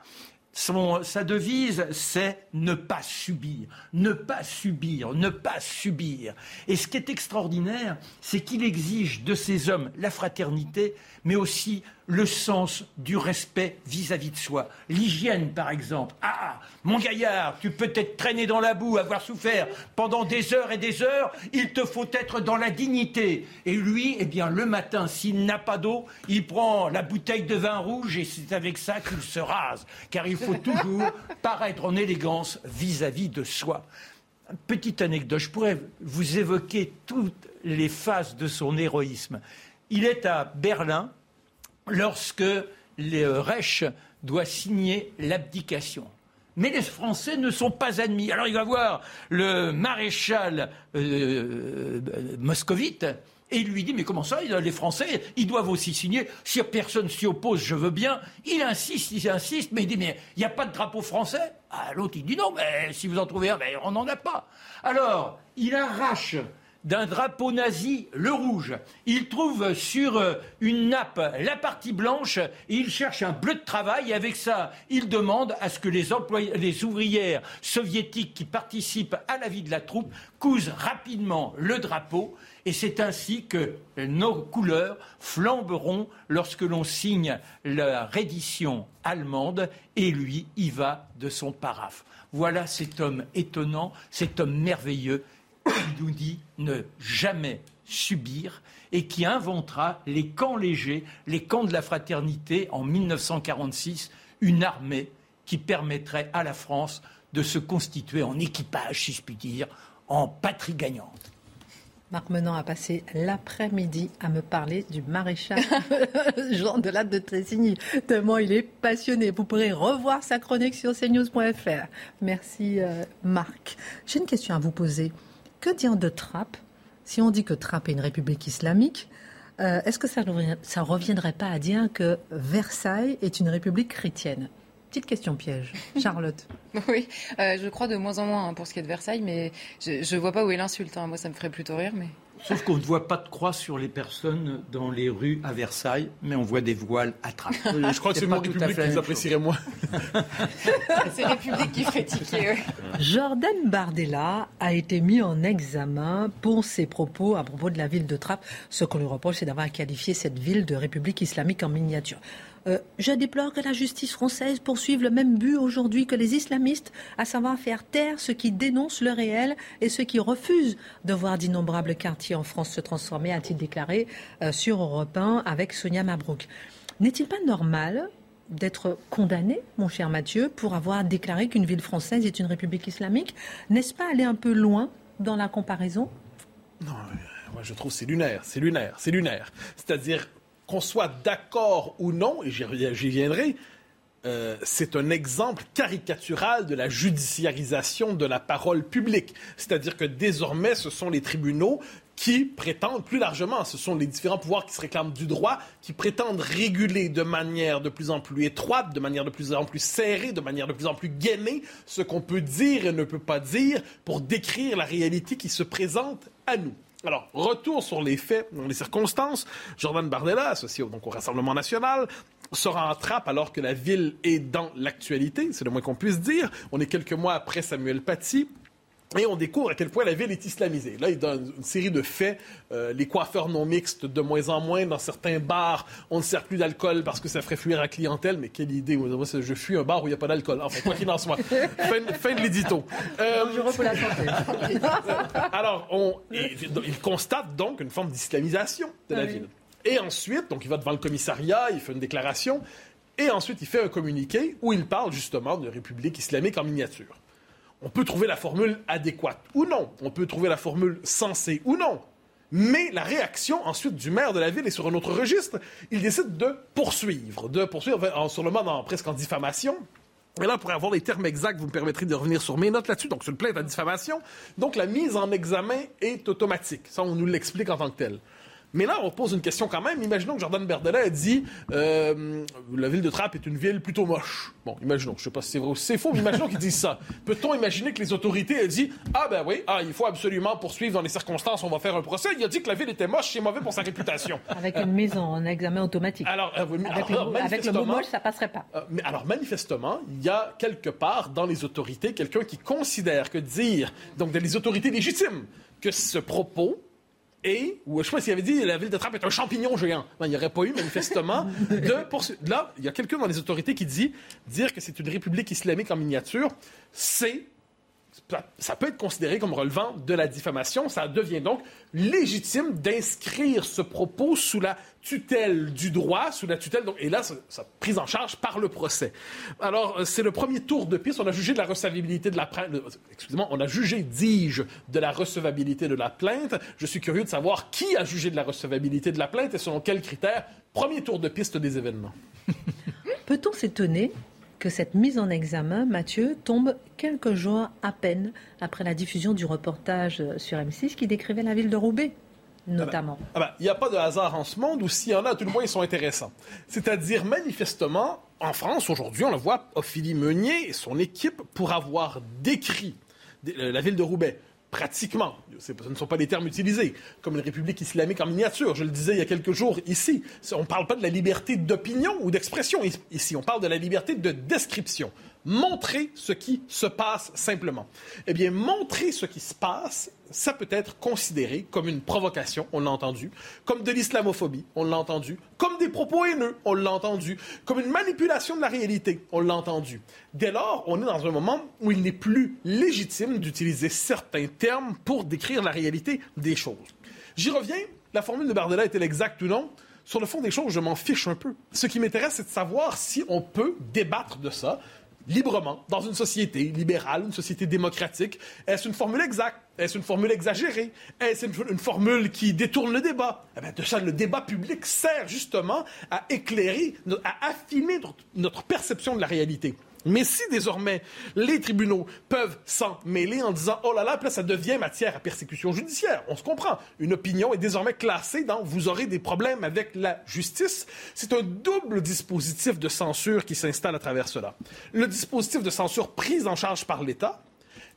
sa devise, c'est ne pas subir, ne pas subir, ne pas subir. Et ce qui est extraordinaire, c'est qu'il exige de ces hommes la fraternité, mais aussi le sens du respect vis-à-vis de soi. L'hygiène, par exemple. Ah, mon gaillard, tu peux être traîné dans la boue, avoir souffert pendant des heures et des heures, il te faut être dans la dignité. Et lui, eh bien, le matin, s'il n'a pas d'eau, il prend la bouteille de vin rouge et c'est avec ça qu'il se rase. Car il faut toujours paraître en élégance vis-à-vis de soi. Petite anecdote, je pourrais vous évoquer toutes les phases de son héroïsme. Il est à Berlin, lorsque le Reich doit signer l'abdication. Mais les Français ne sont pas admis. Alors il va voir le maréchal euh, moscovite et il lui dit Mais comment ça Les Français, ils doivent aussi signer. Si personne s'y oppose, je veux bien. Il insiste, il insiste, mais il dit Mais il n'y a pas de drapeau français ah, L'autre, il dit Non, mais si vous en trouvez un, ben, on n'en a pas. Alors, il arrache d'un drapeau nazi, le rouge. Il trouve sur euh, une nappe la partie blanche et il cherche un bleu de travail. Et avec ça, il demande à ce que les, les ouvrières soviétiques qui participent à la vie de la troupe cousent rapidement le drapeau. Et c'est ainsi que nos couleurs flamberont lorsque l'on signe la reddition allemande et lui y va de son paraphe. Voilà cet homme étonnant, cet homme merveilleux qui nous dit ne jamais subir et qui inventera les camps légers, les camps de la fraternité en 1946, une armée qui permettrait à la France de se constituer en équipage, si je puis dire, en patrie gagnante. Marc Menant a passé l'après-midi à me parler du maréchal Jean de de Tressigny. Tellement il est passionné. Vous pourrez revoir sa chronique sur cnews.fr. Merci euh, Marc. J'ai une question à vous poser. Que dire de Trappe Si on dit que Trappe est une république islamique, euh, est-ce que ça ne reviendrait pas à dire que Versailles est une république chrétienne? Petite question piège. Charlotte. oui, euh, je crois de moins en moins hein, pour ce qui est de Versailles, mais je ne vois pas où est l'insulte. Hein. Moi, ça me ferait plutôt rire, mais... Sauf qu'on ne voit pas de croix sur les personnes dans les rues à Versailles, mais on voit des voiles à trappe. je crois que c'est mon République qui vous apprécierait moins. c'est République qui ferait tiquer. Jordan Bardella a été mis en examen pour ses propos à propos de la ville de Trappes. Ce qu'on lui reproche, c'est d'avoir qualifié cette ville de République islamique en miniature. Euh, je déplore que la justice française poursuive le même but aujourd'hui que les islamistes, à savoir faire taire ceux qui dénoncent le réel et ceux qui refusent de voir d'innombrables quartiers en France se transformer, a-t-il déclaré euh, sur Europe 1 avec Sonia Mabrouk. N'est-il pas normal d'être condamné, mon cher Mathieu, pour avoir déclaré qu'une ville française est une république islamique? N'est-ce pas aller un peu loin dans la comparaison? Non, moi je trouve c'est lunaire, c'est lunaire, c'est lunaire. C'est-à-dire qu'on soit d'accord ou non, et j'y viendrai, euh, c'est un exemple caricatural de la judiciarisation de la parole publique. C'est-à-dire que désormais, ce sont les tribunaux qui prétendent, plus largement, ce sont les différents pouvoirs qui se réclament du droit, qui prétendent réguler de manière de plus en plus étroite, de manière de plus en plus serrée, de manière de plus en plus gainée, ce qu'on peut dire et ne peut pas dire pour décrire la réalité qui se présente à nous. Alors, retour sur les faits, dans les circonstances. Jordan Bardella, associé donc, au Rassemblement national, sera en trappe alors que la ville est dans l'actualité, c'est le moins qu'on puisse dire. On est quelques mois après Samuel Paty. Et on découvre à quel point la ville est islamisée. Là, il donne une série de faits. Euh, les coiffeurs non mixtes, de moins en moins. Dans certains bars, on ne sert plus d'alcool parce que ça ferait fuir la clientèle. Mais quelle idée. Moi, je fuis un bar où il n'y a pas d'alcool. Enfin, quoi qu'il en soit. fin, de l'édito. Euh, pour la santé. alors, on, il, constate donc une forme d'islamisation de la ville. Et ensuite, donc il va devant le commissariat, il fait une déclaration. Et ensuite, il fait un communiqué où il parle justement de république islamique en miniature. On peut trouver la formule adéquate ou non. On peut trouver la formule sensée ou non. Mais la réaction ensuite du maire de la ville est sur un autre registre. Il décide de poursuivre, de poursuivre sur le mode presque en diffamation. Et là, pour avoir les termes exacts, vous me permettrez de revenir sur mes notes là-dessus. Donc, c'est une plainte à diffamation. Donc, la mise en examen est automatique. Ça, on nous l'explique en tant que tel. Mais là, on pose une question quand même. Imaginons que Jordan Berdella a dit euh, la ville de Trappes est une ville plutôt moche. Bon, imaginons. Je ne sais pas si c'est vrai ou si c'est faux, mais imaginons qu'ils disent ça. Peut-on imaginer que les autorités aient dit Ah ben oui, ah, il faut absolument poursuivre dans les circonstances, on va faire un procès. Il a dit que la ville était moche, c'est mauvais pour sa réputation. Avec une mise en examen automatique. Alors, euh, avec, le, avec, le, mot moche, ça passerait pas. Euh, mais alors, manifestement, il y a quelque part dans les autorités quelqu'un qui considère que dire, donc des autorités légitimes, que ce propos et, ou je sais pas s'il avait dit la ville de Trappes est un champignon géant. Ben, il n'y aurait pas eu manifestement de poursuite. Là, il y a quelqu'un dans les autorités qui dit dire que c'est une république islamique en miniature, c'est ça peut être considéré comme relevant de la diffamation. Ça devient donc légitime d'inscrire ce propos sous la tutelle du droit, sous la tutelle, et là, ça, prise en charge par le procès. Alors, euh, c'est le premier tour de piste. On a jugé de la recevabilité de la plainte. Excusez-moi, on a jugé, dis-je, de la recevabilité de la plainte. Je suis curieux de savoir qui a jugé de la recevabilité de la plainte et selon quels critères. Premier tour de piste des événements. Peut-on s'étonner que cette mise en examen, Mathieu, tombe quelques jours à peine après la diffusion du reportage sur M6 qui décrivait la ville de Roubaix notamment. Ah ben, il n'y a pas de hasard en ce monde, ou s'il y en a, tout le moins, ils sont intéressants. C'est-à-dire, manifestement, en France, aujourd'hui, on le voit, Ophélie Meunier et son équipe, pour avoir décrit la ville de Roubaix, pratiquement, ce ne sont pas les termes utilisés, comme une république islamique en miniature. Je le disais il y a quelques jours ici. On ne parle pas de la liberté d'opinion ou d'expression ici. On parle de la liberté de description. Montrer ce qui se passe simplement. Eh bien, montrer ce qui se passe, ça peut être considéré comme une provocation, on l'a entendu, comme de l'islamophobie, on l'a entendu, comme des propos haineux, on l'a entendu, comme une manipulation de la réalité, on l'a entendu. Dès lors, on est dans un moment où il n'est plus légitime d'utiliser certains termes pour décrire la réalité des choses. J'y reviens, la formule de Bardella est-elle exacte ou non? Sur le fond des choses, je m'en fiche un peu. Ce qui m'intéresse, c'est de savoir si on peut débattre de ça, librement dans une société libérale, une société démocratique. Est-ce une formule exacte? Est-ce une formule exagérée? Est-ce une, formule qui détourne le débat? Eh bien, de ça, le débat public sert justement à éclairer, à affiner notre perception de la réalité. Mais si désormais les tribunaux peuvent s'en mêler en disant oh là là, là ça devient matière à persécution judiciaire, on se comprend. Une opinion est désormais classée dans vous aurez des problèmes avec la justice. C'est un double dispositif de censure qui s'installe à travers cela. Le dispositif de censure pris en charge par l'État,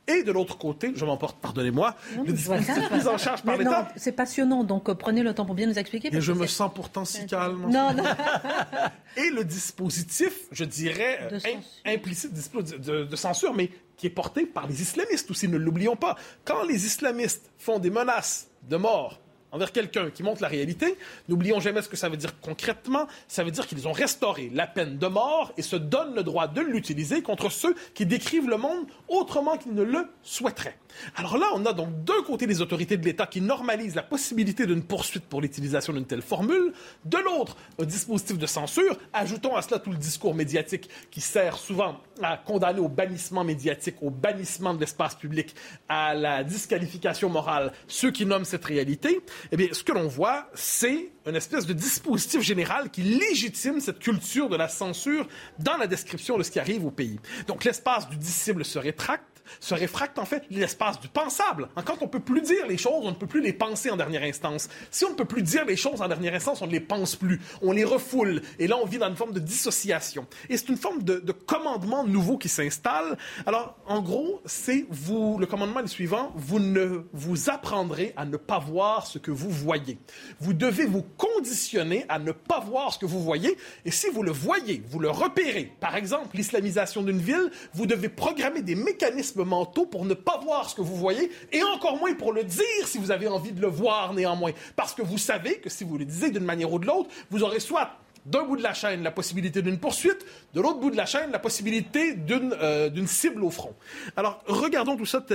et de l'autre côté, je m'emporte, pardonnez-moi, le dispositif pris en charge par l'État. C'est passionnant, donc euh, prenez le temps pour bien nous expliquer. Et je me sens pourtant si calme. Non, non. et le dispositif, je dirais, de implicite de, de censure, mais qui est porté par les islamistes aussi, ne l'oublions pas. Quand les islamistes font des menaces de mort envers quelqu'un qui montre la réalité, n'oublions jamais ce que ça veut dire concrètement. Ça veut dire qu'ils ont restauré la peine de mort et se donnent le droit de l'utiliser contre ceux qui décrivent le monde autrement qu'ils ne le souhaiteraient. Alors là, on a donc d'un côté les autorités de l'État qui normalisent la possibilité d'une poursuite pour l'utilisation d'une telle formule, de l'autre, un dispositif de censure. Ajoutons à cela tout le discours médiatique qui sert souvent à condamner au bannissement médiatique, au bannissement de l'espace public, à la disqualification morale ceux qui nomment cette réalité. Eh bien, ce que l'on voit, c'est une espèce de dispositif général qui légitime cette culture de la censure dans la description de ce qui arrive au pays. Donc l'espace du disciple se rétracte se réfracte en fait l'espace du pensable. Quand on ne peut plus dire les choses, on ne peut plus les penser en dernière instance. Si on ne peut plus dire les choses en dernière instance, on ne les pense plus. On les refoule. Et là, on vit dans une forme de dissociation. Et c'est une forme de, commandement nouveau qui s'installe. Alors, en gros, c'est vous, le commandement est le suivant. Vous ne vous apprendrez à ne pas voir ce que vous voyez. Vous devez vous conditionner à ne pas voir ce que vous voyez. Et si vous le voyez, vous le repérez, par exemple, l'islamisation d'une ville, vous devez programmer des mécanismes mentaux pour ne pas voir ce que vous voyez et encore moins pour le dire si vous avez envie de le voir néanmoins. Parce que vous savez que si vous le disiez d'une manière ou de l'autre, vous aurez soit d'un bout de la chaîne la possibilité d'une poursuite, de l'autre bout de la chaîne la possibilité d'une euh, cible au front. Alors regardons tout ça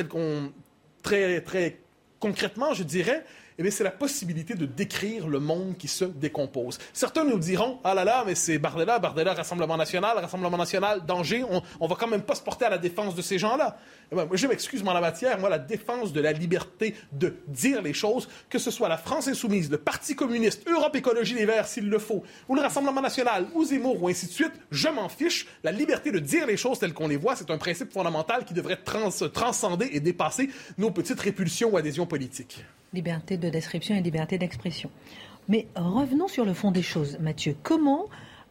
très très concrètement, je dirais, eh c'est la possibilité de décrire le monde qui se décompose. Certains nous diront, ah là là, mais c'est Bardella, Bardella, Rassemblement national, Rassemblement national, danger, on, on va quand même pas se porter à la défense de ces gens-là. Eh ben, je m'excuse, moi, la matière, moi, la défense de la liberté de dire les choses, que ce soit la France insoumise, le Parti communiste, Europe Écologie Les Verts, s'il le faut, ou le Rassemblement national, ou Zemmour, ou ainsi de suite, je m'en fiche. La liberté de dire les choses telles qu'on les voit, c'est un principe fondamental qui devrait transcender et dépasser nos petites répulsions ou adhésions politiques. Liberté de description et liberté d'expression. Mais revenons sur le fond des choses, Mathieu. Comment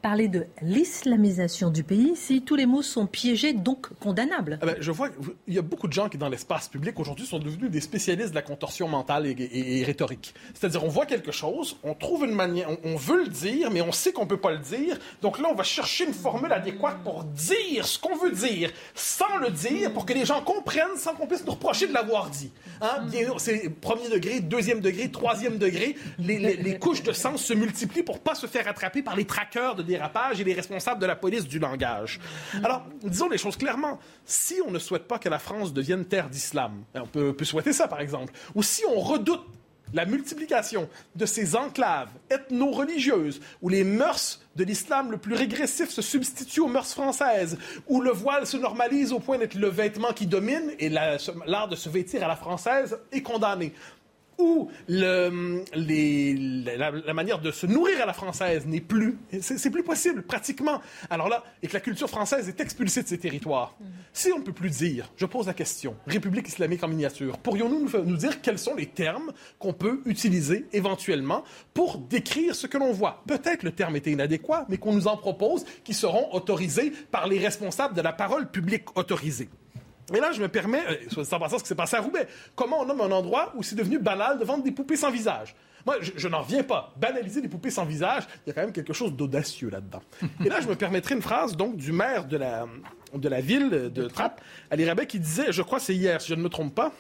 parler de l'islamisation du pays si tous les mots sont piégés, donc condamnables ah ben, Je vois qu'il y a beaucoup de gens qui, dans l'espace public, aujourd'hui, sont devenus des spécialistes de la contorsion mentale et, rhétorique. C'est-à-dire, on voit quelque chose, on trouve une manière, on, veut le dire, mais on sait qu'on ne peut pas le dire. Donc là, on va chercher une formule adéquate pour dire ce qu'on veut dire, sans le dire, pour que les gens comprennent, sans qu'on puisse nous reprocher de l'avoir dit. Hein? C'est premier degré, deuxième degré, troisième degré. Les, les, couches de sens se multiplient pour pas se faire attraper par les traqueurs de dérapage et les responsables de la police du langage. Alors, disons les choses clairement. Si on ne souhaite pas que la France devienne terre d'islam, on peut, peut souhaiter ça par exemple, ou si on redoute la multiplication de ces enclaves ethno-religieuses où les mœurs de l'islam le plus régressif se substituent aux mœurs françaises, où le voile se normalise au point d'être le vêtement qui domine et l'art de se vêtir à la française est condamné où le, les, la, manière de se nourrir à la française n'est plus, c'est plus possible pratiquement. Alors là, et que la culture française est expulsée de ces territoires. Mm-hmm. Si on ne peut plus dire, je pose la question, République islamique en miniature, pourrions-nous nous, nous dire quels sont les termes qu'on peut utiliser éventuellement pour décrire ce que l'on voit? Peut-être le terme était inadéquat, mais qu'on nous en propose, qui seront autorisés par les responsables de la parole publique autorisée. Et là, je me permets, euh, sans penser ce qui s'est passé à Roubaix. Comment on nomme un endroit où c'est devenu banal de vendre des poupées sans visage? Moi, je, n'en reviens pas. Banaliser des poupées sans visage, il y a quand même quelque chose d'audacieux là-dedans. Et là, je me permettrai une phrase donc du maire de la, de la ville de Trappes, Ali Rabet, qui disait, je crois c'est hier, si je ne me trompe pas,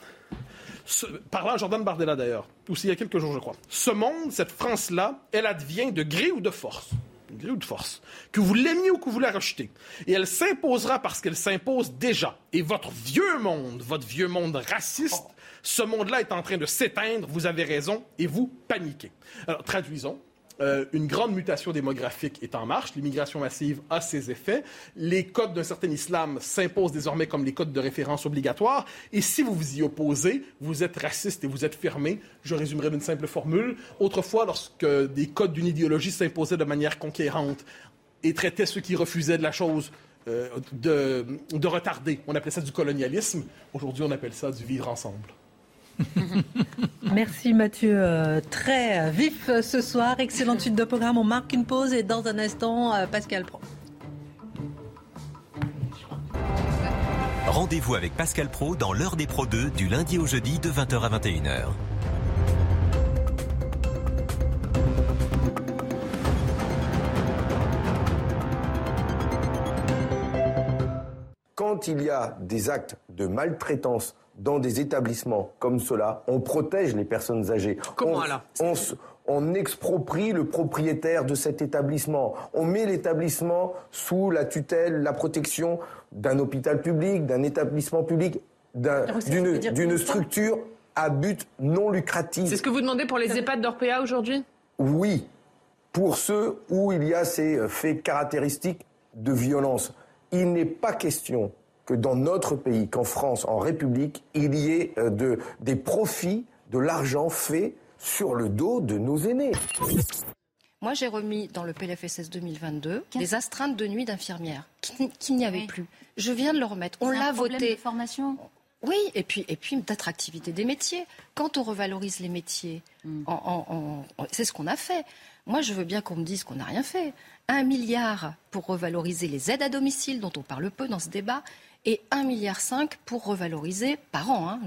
parlant à Jordan Bardella d'ailleurs, aussi il y a quelques jours, je crois. Ce monde, cette France-là, elle advient de gré ou de force une grille de force, que vous l'aimiez ou que vous la rejetez. Et elle s'imposera parce qu'elle s'impose déjà. Et votre vieux monde, votre vieux monde raciste, ce monde-là est en train de s'éteindre, vous avez raison, et vous paniquez. Alors, traduisons. Euh, une grande mutation démographique est en marche. L'immigration massive a ses effets. Les codes d'un certain islam s'imposent désormais comme les codes de référence obligatoires. Et si vous vous y opposez, vous êtes raciste et vous êtes fermé. Je résumerai d'une simple formule. Autrefois, lorsque des codes d'une idéologie s'imposaient de manière conquérante et traitaient ceux qui refusaient de la chose euh, de, de retarder, on appelait ça du colonialisme. Aujourd'hui, on appelle ça du vivre ensemble. Merci Mathieu. Euh, très vif ce soir. Excellente suite de programme. On marque une pause et dans un instant, euh, Pascal Pro. Rendez-vous avec Pascal Pro dans l'heure des Pro 2 du lundi au jeudi de 20h à 21h. Quand il y a des actes de maltraitance dans des établissements comme cela, on protège les personnes âgées. Comment on, on, exproprie le propriétaire de cet établissement. On met l'établissement sous la tutelle, la protection d'un hôpital public, d'un établissement public, d'une structure à but non lucratif. C'est ce que vous demandez pour les EHPAD d'Orpea aujourd'hui? Oui, pour ceux où il y a ces faits caractéristiques de violence. Il n'est pas question que dans notre pays, qu'en France, en République, il y ait euh, de, des profits, de l'argent fait sur le dos de nos aînés. Moi, j'ai remis dans le PLFSS 2022 des astreintes de nuit d'infirmières qu'il n'y avait plus. Je viens de le remettre. On l'a voté. De formation oui, et puis, et puis d'attractivité des métiers. Quand on revalorise les métiers, hmm. c'est ce qu'on a fait. Moi, je veux bien qu'on me dise qu'on n'a rien fait. Un milliard pour revaloriser les aides à domicile, dont on parle peu dans ce débat, et 1,5 milliard pour revaloriser, par an, hein,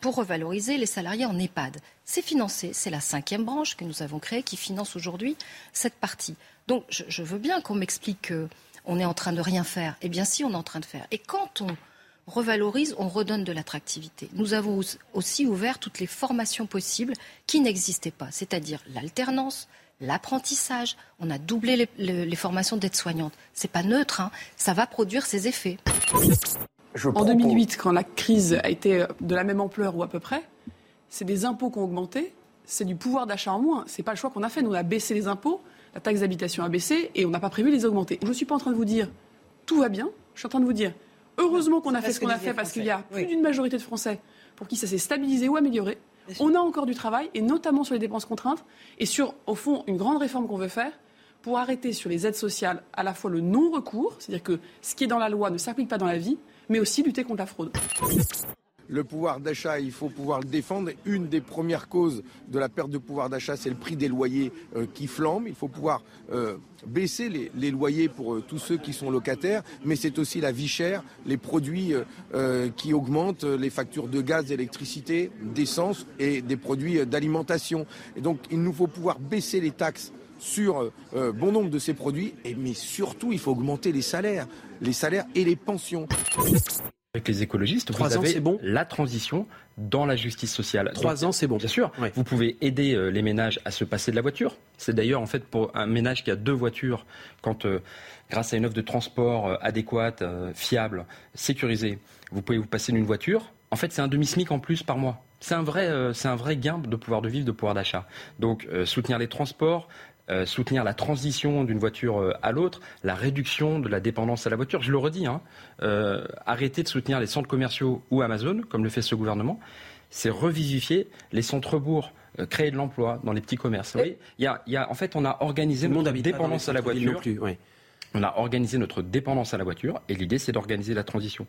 pour revaloriser les salariés en EHPAD. C'est financé, c'est la cinquième branche que nous avons créée qui finance aujourd'hui cette partie. Donc je, veux bien qu'on m'explique qu'on est en train de rien faire. Eh bien si, on est en train de faire. Et quand on revalorise, on redonne de l'attractivité. Nous avons aussi ouvert toutes les formations possibles qui n'existaient pas, c'est-à-dire l'alternance, l'apprentissage. On a doublé les, formations d'aide-soignante. C'est pas neutre, hein. ça va produire ses effets. en 2008, quand la crise a été de la même ampleur ou à peu près, c'est des impôts qui ont augmenté, c'est du pouvoir d'achat en moins. C'est pas le choix qu'on a fait. Nous, on a baissé les impôts, la taxe d'habitation a baissé et on n'a pas prévu les augmenter. Je ne suis pas en train de vous dire tout va bien. Je suis en train de vous dire heureusement qu'on a fait ce qu'on a fait parce qu'il y a plus d'une majorité de Français pour qui ça s'est stabilisé ou amélioré. On a encore du travail, et notamment sur les dépenses contraintes, et sur, au fond, une grande réforme qu'on veut faire pour arrêter sur les aides sociales à la fois le non-recours, c'est-à-dire que ce qui est dans la loi ne s'applique pas dans la vie, mais aussi lutter contre la fraude. Le pouvoir d'achat, il faut pouvoir le défendre. Une des premières causes de la perte de pouvoir d'achat, c'est le prix des loyers euh, qui flambe. Il faut pouvoir euh, baisser les, loyers pour euh, tous ceux qui sont locataires, mais c'est aussi la vie chère, les produits qui augmentent, les factures de gaz, d'électricité, d'essence et des produits d'alimentation. Et donc il nous faut pouvoir baisser les taxes sur bon nombre de ces produits, et, mais surtout il faut augmenter les salaires, les salaires et les pensions. Avec les écologistes, Trois vous ans, avez bon la transition dans la justice sociale. Trois ans, c'est bon. Bien sûr. Vous pouvez aider euh, les ménages à se passer de la voiture. C'est d'ailleurs en fait pour un ménage qui a deux voitures, quand euh, grâce à une offre de transport euh, adéquate, fiable, sécurisée, vous pouvez vous passer d'une voiture. En fait, c'est un demi-smic en plus par mois. C'est un vrai, c'est un vrai gain de pouvoir de vivre, de pouvoir d'achat. Donc, soutenir les transports, euh, soutenir la transition d'une voiture euh, à l'autre, la réduction de la dépendance à la voiture. Je le redis, hein, euh, arrêter de soutenir les centres commerciaux ou Amazon, comme le fait ce gouvernement, c'est revivifier les centres-bourgs, créer de l'emploi dans les petits commerces. Vous voyez, il y a, en fait, on a organisé notre dépendance à la voiture. On a organisé notre dépendance à la voiture et l'idée, c'est d'organiser la transition.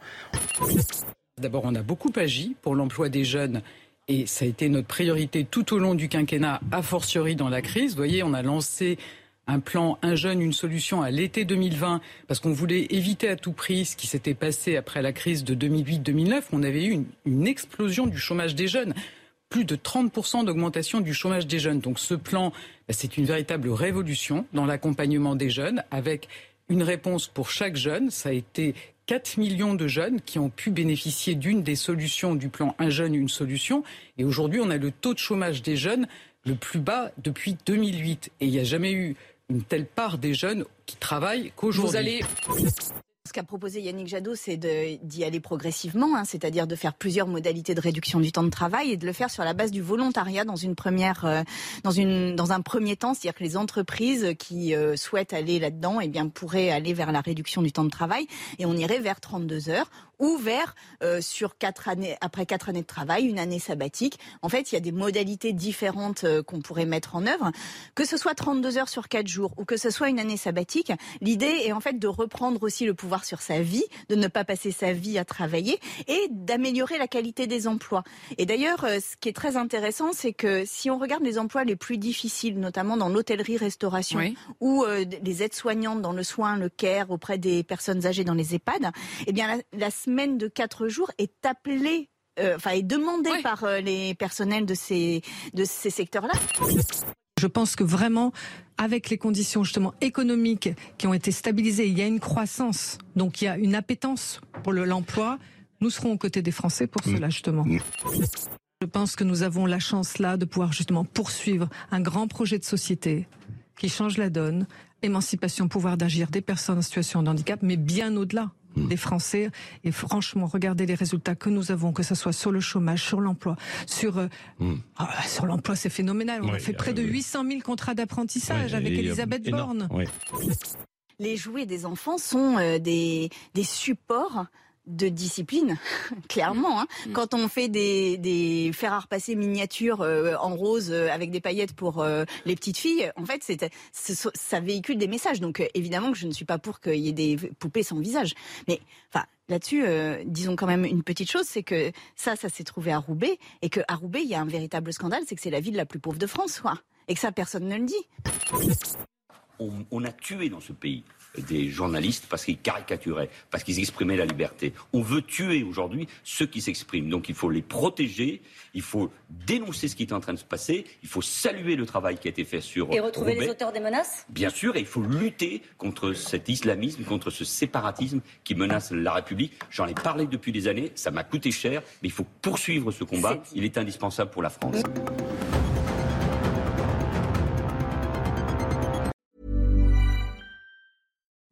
D'abord, on a beaucoup agi pour l'emploi des jeunes et ça a été notre priorité tout au long du quinquennat, a fortiori dans la crise. Vous voyez, on a lancé un plan Un jeune, une solution à l'été 2020, parce qu'on voulait éviter à tout prix ce qui s'était passé après la crise de 2008-2009. On avait eu une, explosion du chômage des jeunes plus de 30% d'augmentation du chômage des jeunes. Donc ce plan, bah, c'est une véritable révolution dans l'accompagnement des jeunes, avec une réponse pour chaque jeune. Ça a été 4 millions de jeunes qui ont pu bénéficier d'une des solutions du plan Un jeune, une solution. Et aujourd'hui, on a le taux de chômage des jeunes le plus bas depuis 2008. Et il n'y a jamais eu une telle part des jeunes qui travaillent qu'aujourd'hui. Ce qu'a proposé Yannick Jadot, c'est d'y aller progressivement, hein, c'est-à-dire de faire plusieurs modalités de réduction du temps de travail et de le faire sur la base du volontariat dans euh, un premier temps, c'est-à-dire que les entreprises qui euh, souhaitent aller là-dedans, eh bien, pourraient aller vers la réduction du temps de travail et on irait vers 32 heures ou vers euh, sur quatre années après quatre années de travail, une année sabbatique. En fait, il y a des modalités différentes qu'on pourrait mettre en œuvre, que ce soit 32 heures sur quatre jours ou que ce soit une année sabbatique. L'idée est en fait de reprendre aussi le pouvoir sur sa vie, de ne pas passer sa vie à travailler et d'améliorer la qualité des emplois. Et d'ailleurs, euh, ce qui est très intéressant, c'est que si on regarde les emplois les plus difficiles, notamment dans l'hôtellerie-restauration ou euh, les aides-soignantes dans le soin, le care auprès des personnes âgées dans les EHPAD, eh bien la, semaine de quatre jours est appelée euh, enfin est demandée par les personnels de ces de ces secteurs-là. Je pense que vraiment, avec les conditions justement économiques qui ont été stabilisées, il y a une croissance, donc il y a une appétence pour l'emploi. Nous serons aux côtés des Français pour cela justement. Je pense que nous avons la chance là de pouvoir justement poursuivre un grand projet de société qui change la donne, émancipation, pouvoir d'agir des personnes en situation de handicap, mais bien au-delà. Mm. des Français. Et franchement, regardez les résultats que nous avons, que ce soit sur le chômage, sur l'emploi, sur euh, mm. ah, sur l'emploi, c'est phénoménal. On a fait près de 800 000 contrats d'apprentissage avec Elisabeth Borne. Les jouets des enfants sont euh, des, des supports de discipline, clairement. Hein. Mm. Quand on fait des, des fer à repasser miniatures euh, en rose euh, avec des paillettes pour euh, les petites filles, en fait, c'est, ça véhicule des messages. Donc évidemment que je ne suis pas pour qu'il y ait des poupées sans visage. Mais enfin, là-dessus, disons quand même une petite chose, c'est que ça, ça s'est trouvé à Roubaix, et qu'à Roubaix, il y a un véritable scandale, c'est que c'est la ville la plus pauvre de France, quoi. Et que ça, personne ne le dit. on a tué dans ce pays des journalistes parce qu'ils caricaturaient, parce qu'ils exprimaient la liberté. On veut tuer aujourd'hui ceux qui s'expriment. Donc il faut les protéger, il faut dénoncer ce qui est en train de se passer, il faut saluer le travail qui a été fait sur. Et retrouver les auteurs des menaces? Bien sûr, et il faut lutter contre cet islamisme, contre ce séparatisme qui menace la République. J'en ai parlé depuis des années, ça m'a coûté cher, mais il faut poursuivre ce combat. Il est indispensable pour la France.